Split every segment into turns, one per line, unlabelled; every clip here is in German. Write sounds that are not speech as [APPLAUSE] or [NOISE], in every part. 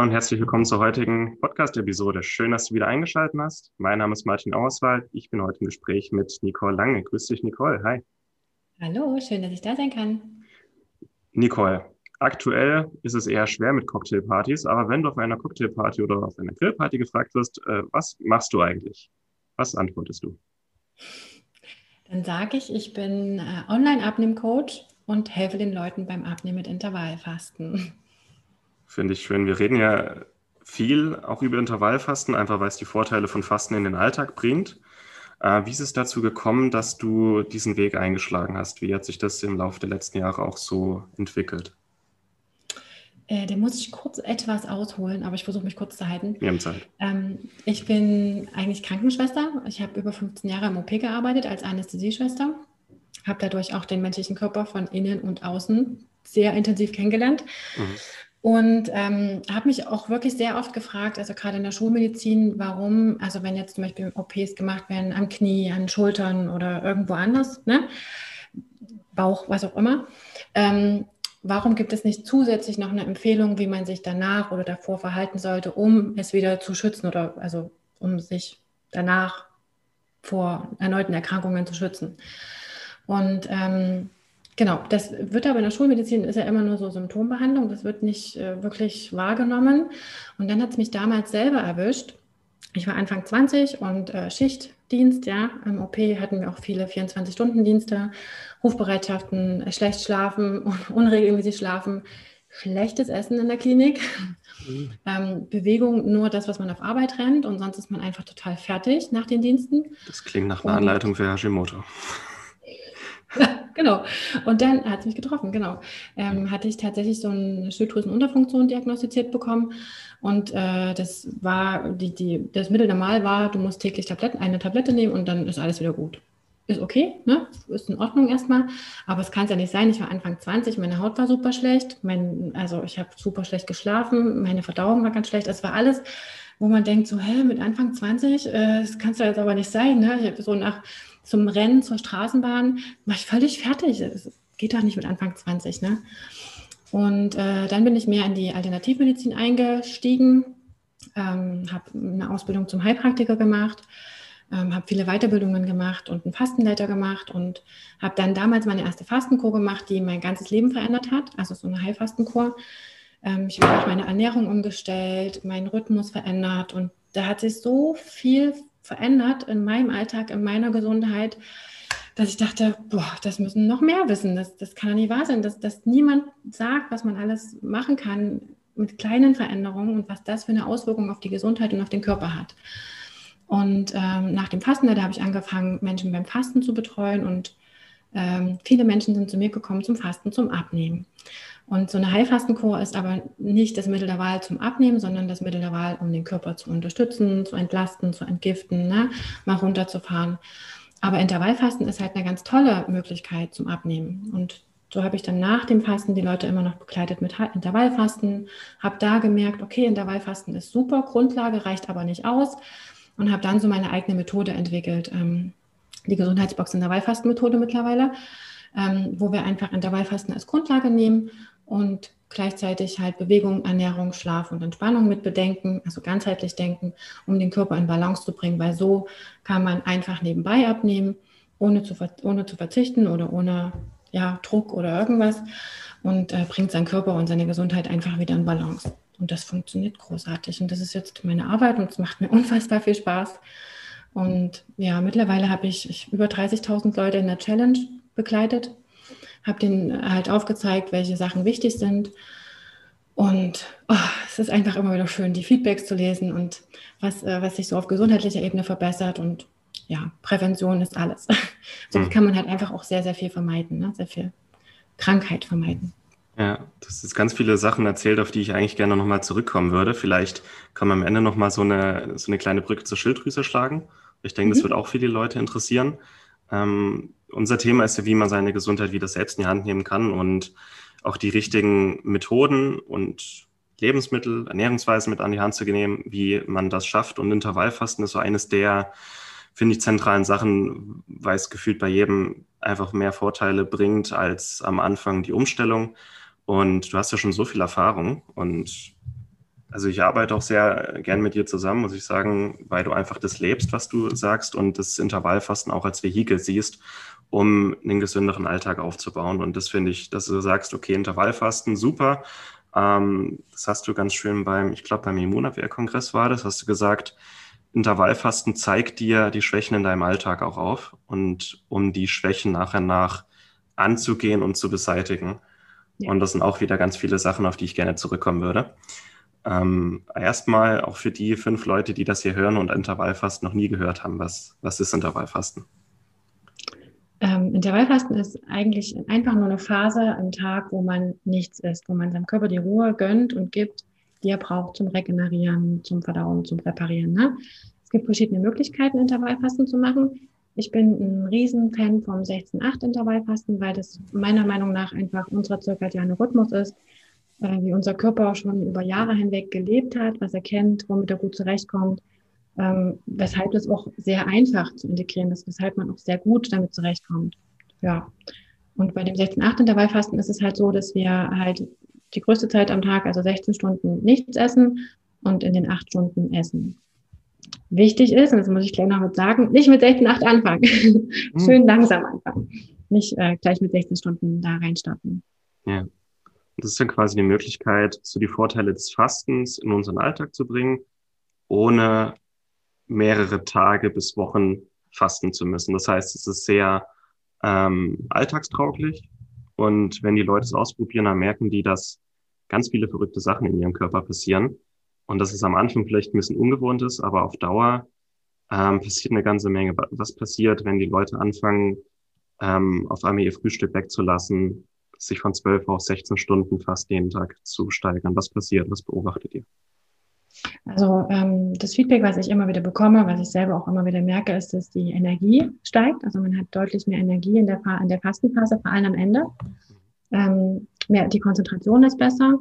Hallo und herzlich willkommen zur heutigen Podcast-Episode. Schön, dass du wieder eingeschaltet hast. Mein Name ist Martin Auswald. Ich bin heute im Gespräch mit Nicole Lange. Grüß dich, Nicole. Hi.
Hallo, schön, dass ich da sein kann.
Nicole, aktuell ist es eher schwer mit Cocktailpartys, aber wenn du auf einer Cocktailparty oder auf einer Grillparty gefragt wirst, äh, was machst du eigentlich? Was antwortest du?
Dann sage ich, ich bin äh, Online-Abnehm-Coach und helfe den Leuten beim Abnehmen mit Intervallfasten.
Finde ich schön. Wir reden ja viel auch über Intervallfasten, einfach weil es die Vorteile von Fasten in den Alltag bringt. Äh, wie ist es dazu gekommen, dass du diesen Weg eingeschlagen hast? Wie hat sich das im Laufe der letzten Jahre auch so entwickelt?
Äh, den muss ich kurz etwas ausholen, aber ich versuche mich kurz zu halten.
Wir haben Zeit.
Ähm, ich bin eigentlich Krankenschwester. Ich habe über 15 Jahre im OP gearbeitet als Anästhesieschwester. Habe dadurch auch den menschlichen Körper von innen und außen sehr intensiv kennengelernt. Mhm. Und ähm, habe mich auch wirklich sehr oft gefragt, also gerade in der Schulmedizin, warum, also wenn jetzt zum Beispiel OPs gemacht werden am Knie, an Schultern oder irgendwo anders, ne? Bauch, was auch immer, ähm, warum gibt es nicht zusätzlich noch eine Empfehlung, wie man sich danach oder davor verhalten sollte, um es wieder zu schützen oder also um sich danach vor erneuten Erkrankungen zu schützen? Und ähm, genau, das wird aber in der Schulmedizin ist ja immer nur so Symptombehandlung, das wird nicht äh, wirklich wahrgenommen. Und dann hat es mich damals selber erwischt. Ich war Anfang 20 und äh, Schichtdienst, ja. Im OP hatten wir auch viele 24-Stunden-Dienste Rufbereitschaften, äh, schlecht schlafen, [LAUGHS] unregelmäßig schlafen, schlechtes Essen in der Klinik, mhm. ähm, Bewegung nur das, was man auf Arbeit rennt und sonst ist man einfach total fertig nach den Diensten.
Das klingt nach einer und, Anleitung für Hashimoto. [LAUGHS]
genau. Und dann hat es mich getroffen, genau. Ähm, hatte ich tatsächlich so eine Schilddrüsenunterfunktion diagnostiziert bekommen. Und äh, das war, die, die, das Mittel normal war, du musst täglich Tabletten, eine Tablette nehmen und dann ist alles wieder gut ist okay, ne? ist in Ordnung erstmal, aber es kann es ja nicht sein. Ich war Anfang 20, meine Haut war super schlecht, mein, also ich habe super schlecht geschlafen, meine Verdauung war ganz schlecht. Es war alles, wo man denkt, so, hä, mit Anfang 20, äh, das kann es ja jetzt aber nicht sein. Ne? Ich habe so nach zum Rennen zur Straßenbahn, war ich völlig fertig. Das geht doch nicht mit Anfang 20. Ne? Und äh, dann bin ich mehr in die Alternativmedizin eingestiegen, ähm, habe eine Ausbildung zum Heilpraktiker gemacht ähm, habe viele Weiterbildungen gemacht und einen Fastenleiter gemacht und habe dann damals meine erste Fastenkur gemacht, die mein ganzes Leben verändert hat, also so eine Heilfastenkur. Ähm, ich habe meine Ernährung umgestellt, meinen Rhythmus verändert und da hat sich so viel verändert in meinem Alltag, in meiner Gesundheit, dass ich dachte, boah, das müssen noch mehr wissen. Das, das kann ja nicht wahr sein, dass, dass niemand sagt, was man alles machen kann mit kleinen Veränderungen und was das für eine Auswirkung auf die Gesundheit und auf den Körper hat. Und ähm, nach dem Fasten, da habe ich angefangen, Menschen beim Fasten zu betreuen und ähm, viele Menschen sind zu mir gekommen zum Fasten, zum Abnehmen. Und so eine Heilfastenkur ist aber nicht das Mittel der Wahl zum Abnehmen, sondern das Mittel der Wahl, um den Körper zu unterstützen, zu entlasten, zu entgiften, ne? mal runterzufahren. Aber Intervallfasten ist halt eine ganz tolle Möglichkeit zum Abnehmen. Und so habe ich dann nach dem Fasten die Leute immer noch begleitet mit Intervallfasten, habe da gemerkt, okay, Intervallfasten ist super, Grundlage reicht aber nicht aus und habe dann so meine eigene Methode entwickelt, ähm, die Gesundheitsbox Intervallfastenmethode mittlerweile, ähm, wo wir einfach Intervallfasten als Grundlage nehmen und gleichzeitig halt Bewegung, Ernährung, Schlaf und Entspannung mit bedenken, also ganzheitlich denken, um den Körper in Balance zu bringen, weil so kann man einfach nebenbei abnehmen, ohne zu, ohne zu verzichten oder ohne ja, Druck oder irgendwas und äh, bringt seinen Körper und seine Gesundheit einfach wieder in Balance. Und das funktioniert großartig. Und das ist jetzt meine Arbeit und es macht mir [LAUGHS] unfassbar viel Spaß. Und ja, mittlerweile habe ich, ich über 30.000 Leute in der Challenge begleitet, habe denen halt aufgezeigt, welche Sachen wichtig sind. Und oh, es ist einfach immer wieder schön, die Feedbacks zu lesen und was, äh, was sich so auf gesundheitlicher Ebene verbessert. Und ja, Prävention ist alles. [LAUGHS] so mhm. kann man halt einfach auch sehr, sehr viel vermeiden, ne? sehr viel Krankheit vermeiden.
Ja, du hast jetzt ganz viele Sachen erzählt, auf die ich eigentlich gerne nochmal zurückkommen würde. Vielleicht kann man am Ende nochmal so eine, so eine kleine Brücke zur Schilddrüse schlagen. Ich denke, mhm. das wird auch viele Leute interessieren. Ähm, unser Thema ist ja, wie man seine Gesundheit wieder selbst in die Hand nehmen kann und auch die richtigen Methoden und Lebensmittel, Ernährungsweisen mit an die Hand zu nehmen, wie man das schafft. Und Intervallfasten ist so eines der, finde ich, zentralen Sachen, weil es gefühlt bei jedem einfach mehr Vorteile bringt als am Anfang die Umstellung. Und du hast ja schon so viel Erfahrung und also ich arbeite auch sehr gern mit dir zusammen, muss ich sagen, weil du einfach das lebst, was du sagst und das Intervallfasten auch als Vehikel siehst, um einen gesünderen Alltag aufzubauen. Und das finde ich, dass du sagst, okay, Intervallfasten, super. Ähm, das hast du ganz schön beim, ich glaube, beim Immunabwehrkongress war das, hast du gesagt, Intervallfasten zeigt dir die Schwächen in deinem Alltag auch auf und um die Schwächen nachher nach anzugehen und zu beseitigen. Ja. Und das sind auch wieder ganz viele Sachen, auf die ich gerne zurückkommen würde. Ähm, erstmal auch für die fünf Leute, die das hier hören und Intervallfasten noch nie gehört haben, was, was ist Intervallfasten?
Ähm, Intervallfasten ist eigentlich einfach nur eine Phase am Tag, wo man nichts isst, wo man seinem Körper die Ruhe gönnt und gibt, die er braucht zum Regenerieren, zum Verdauen, zum Präparieren. Ne? Es gibt verschiedene Möglichkeiten, Intervallfasten zu machen. Ich bin ein Riesenfan vom 16-8 Intervallfasten, weil das meiner Meinung nach einfach unser zirkadianer Rhythmus ist wie unser Körper schon über Jahre hinweg gelebt hat, was er kennt, womit er gut zurechtkommt, ähm, weshalb es auch sehr einfach zu integrieren ist, weshalb man auch sehr gut damit zurechtkommt. Ja. Und bei dem 16-8 Intervallfasten ist es halt so, dass wir halt die größte Zeit am Tag, also 16 Stunden nichts essen und in den 8 Stunden essen. Wichtig ist, und das muss ich gleich noch mit sagen, nicht mit 16, 8 anfangen. [LAUGHS] Schön langsam anfangen. Nicht äh, gleich mit 16 Stunden da reinstarten.
Ja. Das ist dann quasi die Möglichkeit, so die Vorteile des Fastens in unseren Alltag zu bringen, ohne mehrere Tage bis Wochen fasten zu müssen. Das heißt, es ist sehr ähm, alltagstauglich. Und wenn die Leute es ausprobieren, dann merken die, dass ganz viele verrückte Sachen in ihrem Körper passieren. Und dass es am Anfang vielleicht ein bisschen ungewohnt ist, aber auf Dauer ähm, passiert eine ganze Menge. Was passiert, wenn die Leute anfangen, ähm, auf einmal ihr Frühstück wegzulassen, sich von 12 auf 16 Stunden fast jeden Tag zu steigern. Was passiert? Was beobachtet ihr?
Also ähm, das Feedback, was ich immer wieder bekomme, was ich selber auch immer wieder merke, ist, dass die Energie steigt. Also man hat deutlich mehr Energie in der, in der Fastenphase, vor allem am Ende. Ähm, mehr, die Konzentration ist besser.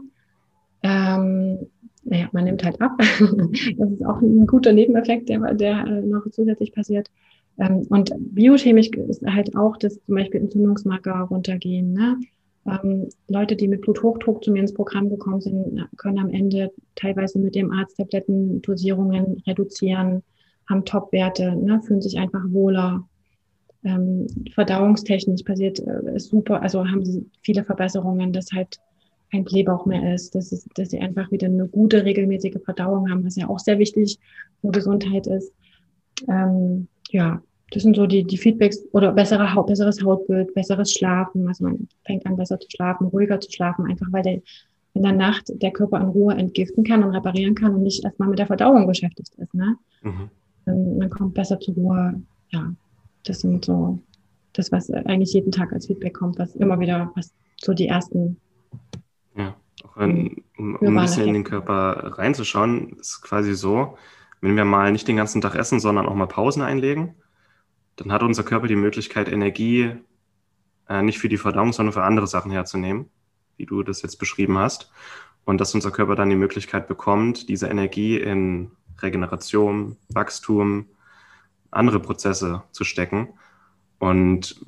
Ähm, naja, man nimmt halt ab. [LAUGHS] das ist auch ein guter Nebeneffekt, der, der äh, noch zusätzlich passiert. Ähm, und biochemisch ist halt auch, dass zum Beispiel Entzündungsmarker runtergehen. Ne? Ähm, Leute, die mit Bluthochdruck zu mir ins Programm gekommen sind, können am Ende teilweise mit dem Arzt Tablettendosierungen reduzieren, haben Topwerte, ne, fühlen sich einfach wohler. Ähm, verdauungstechnisch passiert äh, super, also haben sie viele Verbesserungen, dass halt kein Blähbauch mehr ist, dass, es, dass sie einfach wieder eine gute, regelmäßige Verdauung haben, was ja auch sehr wichtig für Gesundheit ist. Ähm, ja, das sind so die, die Feedbacks oder bessere Haut, besseres Hautbild, besseres Schlafen. Also man fängt an, besser zu schlafen, ruhiger zu schlafen, einfach weil der in der Nacht der Körper in Ruhe entgiften kann und reparieren kann und nicht erstmal mit der Verdauung beschäftigt ist. Ne? Mhm. Man kommt besser zur Ruhe. Ja, das sind so das, was eigentlich jeden Tag als Feedback kommt, was immer wieder, was so die ersten.
Ja, auch ein, um, um ein bisschen in den Körper reinzuschauen, ist quasi so, wenn wir mal nicht den ganzen Tag essen, sondern auch mal Pausen einlegen, dann hat unser Körper die Möglichkeit, Energie äh, nicht für die Verdauung, sondern für andere Sachen herzunehmen, wie du das jetzt beschrieben hast. Und dass unser Körper dann die Möglichkeit bekommt, diese Energie in Regeneration, Wachstum, andere Prozesse zu stecken. Und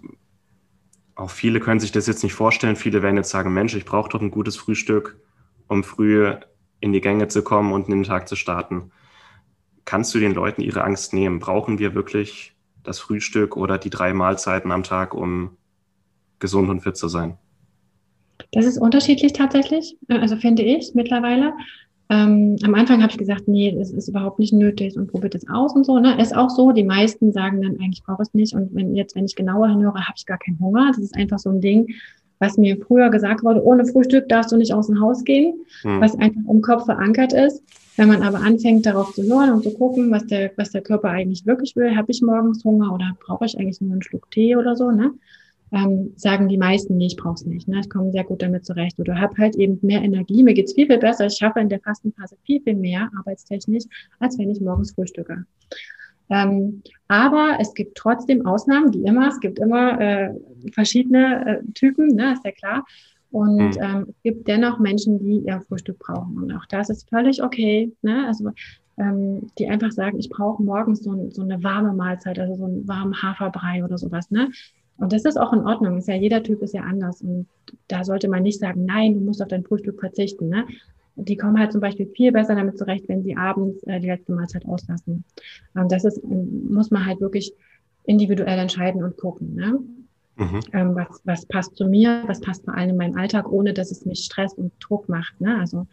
auch viele können sich das jetzt nicht vorstellen. Viele werden jetzt sagen, Mensch, ich brauche doch ein gutes Frühstück, um früh in die Gänge zu kommen und in den Tag zu starten. Kannst du den Leuten ihre Angst nehmen? Brauchen wir wirklich das Frühstück oder die drei Mahlzeiten am Tag, um gesund und fit zu sein?
Das ist unterschiedlich tatsächlich, also finde ich mittlerweile. Ähm, am Anfang habe ich gesagt, nee, das ist überhaupt nicht nötig und probiert es aus und so. Ne? Ist auch so. Die meisten sagen dann, eigentlich brauche es nicht. Und wenn jetzt, wenn ich genauer hinhöre, habe ich gar keinen Hunger. Das ist einfach so ein Ding, was mir früher gesagt wurde, ohne Frühstück darfst du nicht aus dem Haus gehen, hm. was einfach im Kopf verankert ist. Wenn man aber anfängt, darauf zu hören und zu gucken, was der, was der Körper eigentlich wirklich will, habe ich morgens Hunger oder brauche ich eigentlich nur einen Schluck Tee oder so, ne? ähm, sagen die meisten, nee, ich brauche es nicht. Ne? Ich komme sehr gut damit zurecht. Oder habe halt eben mehr Energie, mir geht's viel, viel besser. Ich schaffe in der Fastenphase viel, viel mehr arbeitstechnisch, als wenn ich morgens frühstücke. Ähm, aber es gibt trotzdem Ausnahmen, wie immer. Es gibt immer äh, verschiedene äh, Typen, ne, ist ja klar. Und mhm. ähm, es gibt dennoch Menschen, die ihr Frühstück brauchen. Und auch das ist völlig okay. Ne? Also ähm, die einfach sagen, ich brauche morgens so, so, eine warme Mahlzeit, also so einen warmen Haferbrei oder sowas. Ne? Und das ist auch in Ordnung. Ist ja, jeder Typ ist ja anders. Und da sollte man nicht sagen, nein, du musst auf dein Frühstück verzichten. Ne? Die kommen halt zum Beispiel viel besser damit zurecht, wenn sie abends äh, die letzte Mahlzeit auslassen. Und das ist, muss man halt wirklich individuell entscheiden und gucken. Ne? Mhm. Ähm, was, was passt zu mir, was passt vor allem in meinen Alltag, ohne dass es mich Stress und Druck macht. Ne? Also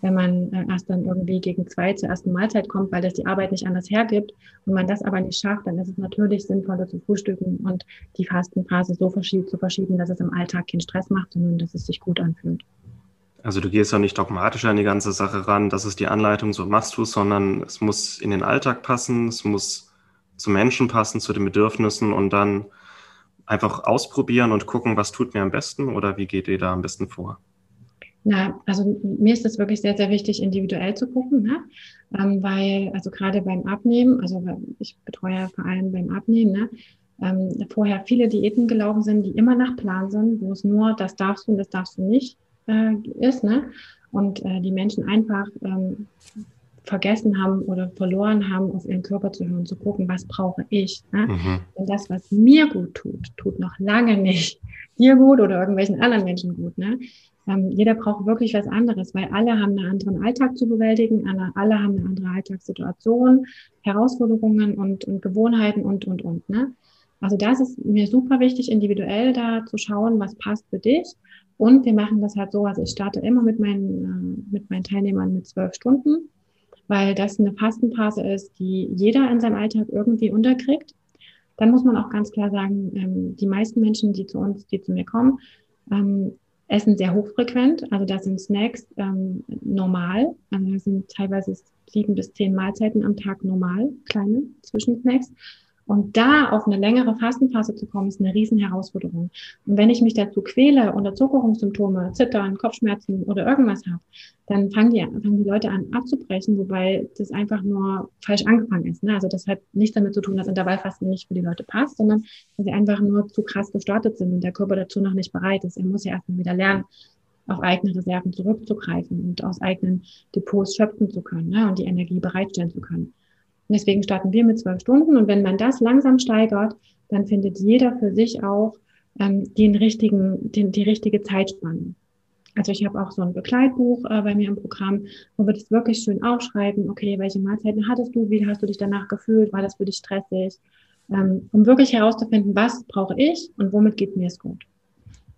wenn man äh, erst dann irgendwie gegen zwei zur ersten Mahlzeit kommt, weil das die Arbeit nicht anders hergibt und man das aber nicht schafft, dann ist es natürlich sinnvoller zu frühstücken und die Fastenphase so verschied zu verschieben, dass es im Alltag keinen Stress macht, sondern dass es sich gut anfühlt.
Also du gehst ja nicht dogmatisch an die ganze Sache ran, das ist die Anleitung, so machst du es, sondern es muss in den Alltag passen, es muss zu Menschen passen, zu den Bedürfnissen und dann einfach ausprobieren und gucken, was tut mir am besten oder wie geht ihr da am besten vor?
Na, also mir ist es wirklich sehr, sehr wichtig, individuell zu gucken, ne? Ähm, weil, also gerade beim Abnehmen, also ich betreue ja vor allem beim Abnehmen, ne? Ähm, vorher viele Diäten gelaufen sind, die immer nach Plan sind, wo es nur das darfst du und das darfst du nicht äh, ist, ne? Und äh, die Menschen einfach ähm, vergessen haben oder verloren haben, auf ihren Körper zu hören, zu gucken, was brauche ich. Ne? Mhm. Und das, was mir gut tut, tut noch lange nicht [LAUGHS] dir gut oder irgendwelchen anderen Menschen gut. Ne? Ähm, jeder braucht wirklich was anderes, weil alle haben einen anderen Alltag zu bewältigen, alle, alle haben eine andere Alltagssituation, Herausforderungen und, und Gewohnheiten und, und, und. Ne? Also das ist mir super wichtig, individuell da zu schauen, was passt für dich. Und wir machen das halt so, also ich starte immer mit meinen, äh, mit meinen Teilnehmern mit zwölf Stunden weil das eine Fastenphase ist, die jeder in seinem Alltag irgendwie unterkriegt. Dann muss man auch ganz klar sagen, ähm, die meisten Menschen, die zu uns, die zu mir kommen, ähm, essen sehr hochfrequent. Also da sind Snacks ähm, normal. Also da sind teilweise sieben bis zehn Mahlzeiten am Tag normal, kleine Zwischensnacks. Und da auf eine längere Fastenphase zu kommen, ist eine riesen Herausforderung. Und wenn ich mich dazu quäle unter Zuckerungssymptome, Zittern, Kopfschmerzen oder irgendwas habe, dann fangen die, fangen die Leute an abzubrechen, wobei das einfach nur falsch angefangen ist. Ne? Also das hat nichts damit zu tun, dass Intervallfasten nicht für die Leute passt, sondern dass sie einfach nur zu krass gestartet sind und der Körper dazu noch nicht bereit ist. Er muss ja erstmal wieder lernen, auf eigene Reserven zurückzugreifen und aus eigenen Depots schöpfen zu können ne? und die Energie bereitstellen zu können. Und deswegen starten wir mit zwölf Stunden. Und wenn man das langsam steigert, dann findet jeder für sich auch ähm, den richtigen, den, die richtige Zeitspanne. Also ich habe auch so ein Begleitbuch äh, bei mir im Programm, wo wir das wirklich schön aufschreiben. Okay, welche Mahlzeiten hattest du? Wie hast du dich danach gefühlt? War das für dich stressig? Ähm, um wirklich herauszufinden, was brauche ich und womit geht mir es gut.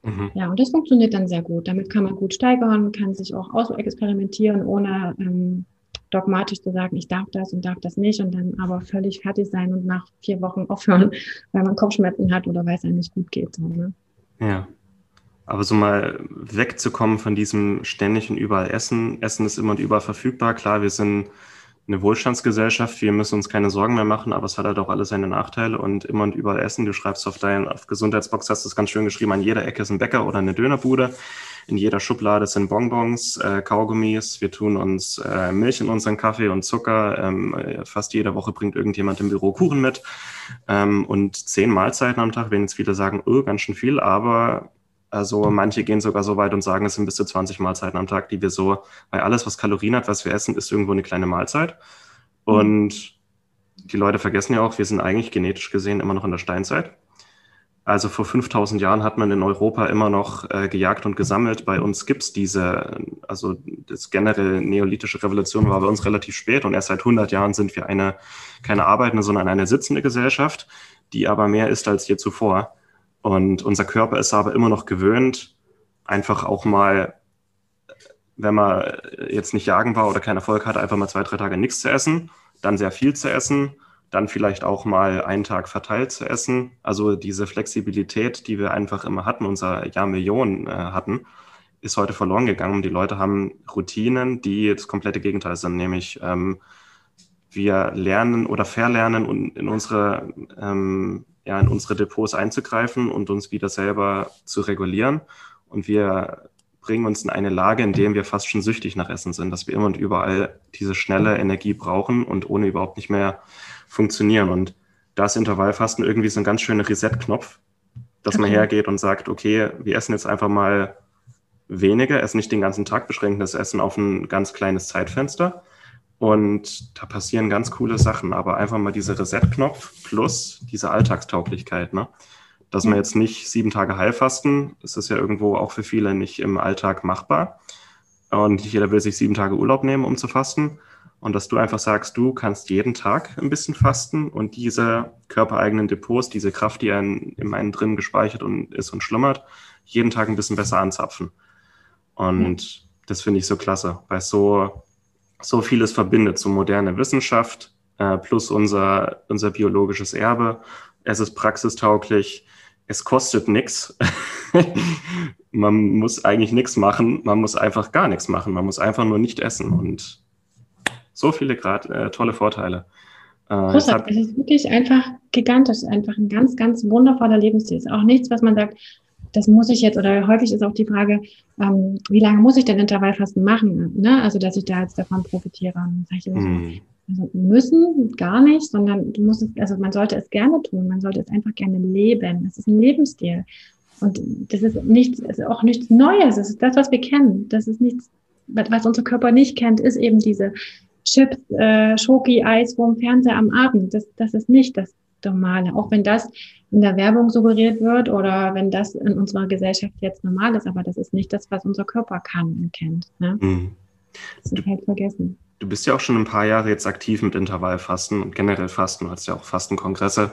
Mhm. Ja, und das funktioniert dann sehr gut. Damit kann man gut steigern, kann sich auch ausexperimentieren, ohne ähm, dogmatisch zu sagen, ich darf das und darf das nicht und dann aber völlig fertig sein und nach vier Wochen aufhören, [LAUGHS] weil man Kopfschmerzen hat oder weil es einem nicht gut geht. So, ne?
Ja. Aber so mal wegzukommen von diesem ständig und überall Essen. Essen ist immer und überall verfügbar. Klar, wir sind eine Wohlstandsgesellschaft, wir müssen uns keine Sorgen mehr machen, aber es hat halt auch alle seine Nachteile und immer und überall Essen. Du schreibst auf deinen auf Gesundheitsbox, hast du es ganz schön geschrieben, an jeder Ecke ist ein Bäcker oder eine Dönerbude. In jeder Schublade sind Bonbons, äh, Kaugummis. Wir tun uns äh, Milch in unseren Kaffee und Zucker. Ähm, fast jede Woche bringt irgendjemand im Büro Kuchen mit. Ähm, und zehn Mahlzeiten am Tag, wenn jetzt viele sagen, oh, ganz schön viel, aber also manche gehen sogar so weit und sagen, es sind bis zu 20 Mahlzeiten am Tag, die wir so, weil alles, was Kalorien hat, was wir essen, ist irgendwo eine kleine Mahlzeit. Und die Leute vergessen ja auch, wir sind eigentlich genetisch gesehen immer noch in der Steinzeit. Also vor 5000 Jahren hat man in Europa immer noch äh, gejagt und gesammelt. Bei uns gibt's diese, also das generell neolithische Revolution war bei uns relativ spät und erst seit 100 Jahren sind wir eine, keine arbeitende, sondern eine sitzende Gesellschaft, die aber mehr ist als je zuvor. Und unser Körper ist aber immer noch gewöhnt, einfach auch mal, wenn man jetzt nicht jagen war oder keinen Erfolg hatte, einfach mal zwei, drei Tage nichts zu essen, dann sehr viel zu essen dann vielleicht auch mal einen Tag verteilt zu essen. Also diese Flexibilität, die wir einfach immer hatten, unser Jahr Millionen äh, hatten, ist heute verloren gegangen. Die Leute haben Routinen, die das komplette Gegenteil sind, nämlich ähm, wir lernen oder verlernen in unsere ähm, ja, in unsere Depots einzugreifen und uns wieder selber zu regulieren. Und wir bringen uns in eine Lage, in der wir fast schon süchtig nach Essen sind, dass wir immer und überall diese schnelle Energie brauchen und ohne überhaupt nicht mehr funktionieren. Und da ist Intervallfasten irgendwie so ein ganz schöner Reset-Knopf, dass okay. man hergeht und sagt, okay, wir essen jetzt einfach mal weniger, essen nicht den ganzen Tag, beschränken das Essen auf ein ganz kleines Zeitfenster. Und da passieren ganz coole Sachen, aber einfach mal dieser Reset-Knopf plus diese Alltagstauglichkeit, ne? Dass man jetzt nicht sieben Tage Heilfasten, das ist ja irgendwo auch für viele nicht im Alltag machbar. Und nicht jeder will sich sieben Tage Urlaub nehmen, um zu fasten. Und dass du einfach sagst, du kannst jeden Tag ein bisschen fasten und diese körpereigenen Depots, diese Kraft, die in, in einen drin gespeichert und ist und schlummert, jeden Tag ein bisschen besser anzapfen. Und mhm. das finde ich so klasse, weil so, so vieles verbindet, so moderne Wissenschaft äh, plus unser, unser biologisches Erbe. Es ist praxistauglich, es kostet nichts. [LAUGHS] man muss eigentlich nichts machen, man muss einfach gar nichts machen, man muss einfach nur nicht essen und so viele grad, äh, tolle Vorteile.
Äh, Großartig, es ist wirklich einfach gigantisch, einfach ein ganz, ganz wundervoller Lebensstil. Es ist auch nichts, was man sagt, das muss ich jetzt, oder häufig ist auch die Frage, ähm, wie lange muss ich denn Intervallfasten machen? Ne? Also, dass ich da jetzt davon profitiere. Und sag ich immer mm. so, also müssen gar nicht, sondern du musst es, also man sollte es gerne tun, man sollte es einfach gerne leben. Es ist ein Lebensstil. Und das ist nichts, ist auch nichts Neues. Das ist das, was wir kennen. Das ist nichts, was unser Körper nicht kennt, ist eben diese Chips, äh, Schoki, Eis vorm Fernseher am Abend. Das, das ist nicht das Normale. Auch wenn das in der Werbung suggeriert wird oder wenn das in unserer Gesellschaft jetzt normal ist, aber das ist nicht das, was unser Körper kann und kennt. Ne? Mhm. Das ist halt vergessen.
Du bist ja auch schon ein paar Jahre jetzt aktiv mit Intervallfasten und generell Fasten. Du hast ja auch Fastenkongresse.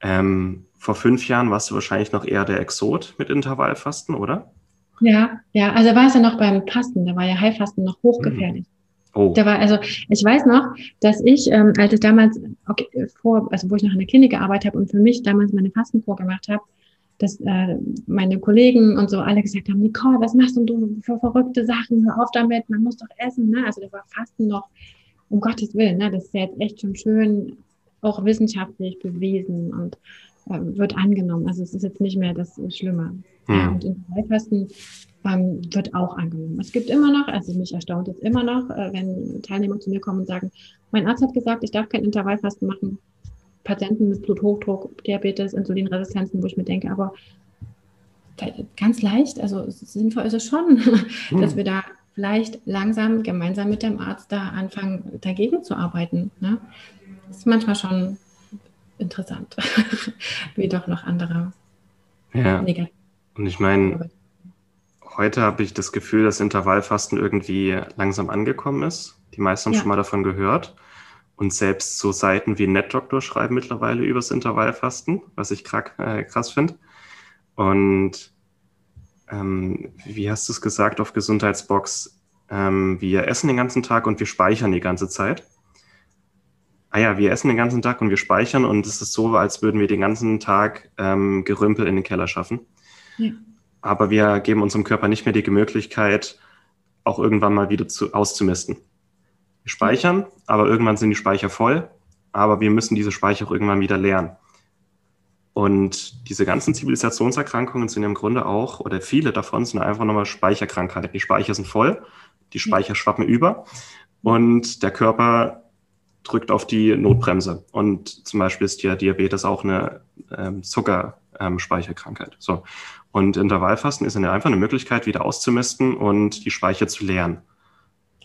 Ähm, vor fünf Jahren warst du wahrscheinlich noch eher der Exot mit Intervallfasten, oder?
Ja, ja, also war es ja noch beim Fasten, da war ja Heilfasten noch hochgefährlich. Mhm. Oh. Da war, also ich weiß noch, dass ich, ähm, als ich damals okay, vor, also wo ich noch in der Klinik gearbeitet habe und für mich damals meine Fastenkur gemacht habe, dass äh, meine Kollegen und so alle gesagt haben, Nicole, was machst du für verrückte Sachen? Hör auf damit, man muss doch essen. Ne? Also da war Fasten noch, um Gottes Willen, ne? das ist ja jetzt echt schon schön, auch wissenschaftlich bewiesen und äh, wird angenommen. Also es ist jetzt nicht mehr das Schlimme. Hm. Ja, und Intervallfasten ähm, wird auch angenommen. Es gibt immer noch, also mich erstaunt es immer noch, äh, wenn Teilnehmer zu mir kommen und sagen, mein Arzt hat gesagt, ich darf kein Intervallfasten machen. Patienten mit Bluthochdruck, Diabetes, Insulinresistenzen, wo ich mir denke, aber ganz leicht, also sinnvoll ist es schon, mhm. [LAUGHS] dass wir da vielleicht langsam gemeinsam mit dem Arzt da anfangen, dagegen zu arbeiten. Ne? Das ist manchmal schon interessant, [LAUGHS] wie doch noch andere
ja. negativ. Und ich meine, heute habe ich das Gefühl, dass Intervallfasten irgendwie langsam angekommen ist. Die meisten haben ja. schon mal davon gehört. Und selbst so Seiten wie NetDoctor schreiben mittlerweile über das Intervallfasten, was ich äh, krass finde. Und ähm, wie hast du es gesagt auf Gesundheitsbox? Ähm, wir essen den ganzen Tag und wir speichern die ganze Zeit. Ah ja, wir essen den ganzen Tag und wir speichern und es ist so, als würden wir den ganzen Tag ähm, Gerümpel in den Keller schaffen. Ja aber wir geben unserem Körper nicht mehr die Möglichkeit, auch irgendwann mal wieder zu, auszumisten. Wir speichern, aber irgendwann sind die Speicher voll, aber wir müssen diese Speicher auch irgendwann wieder leeren. Und diese ganzen Zivilisationserkrankungen sind im Grunde auch, oder viele davon sind einfach nochmal Speicherkrankheiten. Die Speicher sind voll, die Speicher schwappen über und der Körper drückt auf die Notbremse. Und zum Beispiel ist ja Diabetes auch eine ähm, Zuckerspeicherkrankheit. Ähm, so. Und Intervallfasten ist dann einfach eine Möglichkeit, wieder auszumisten und die Speicher zu leeren.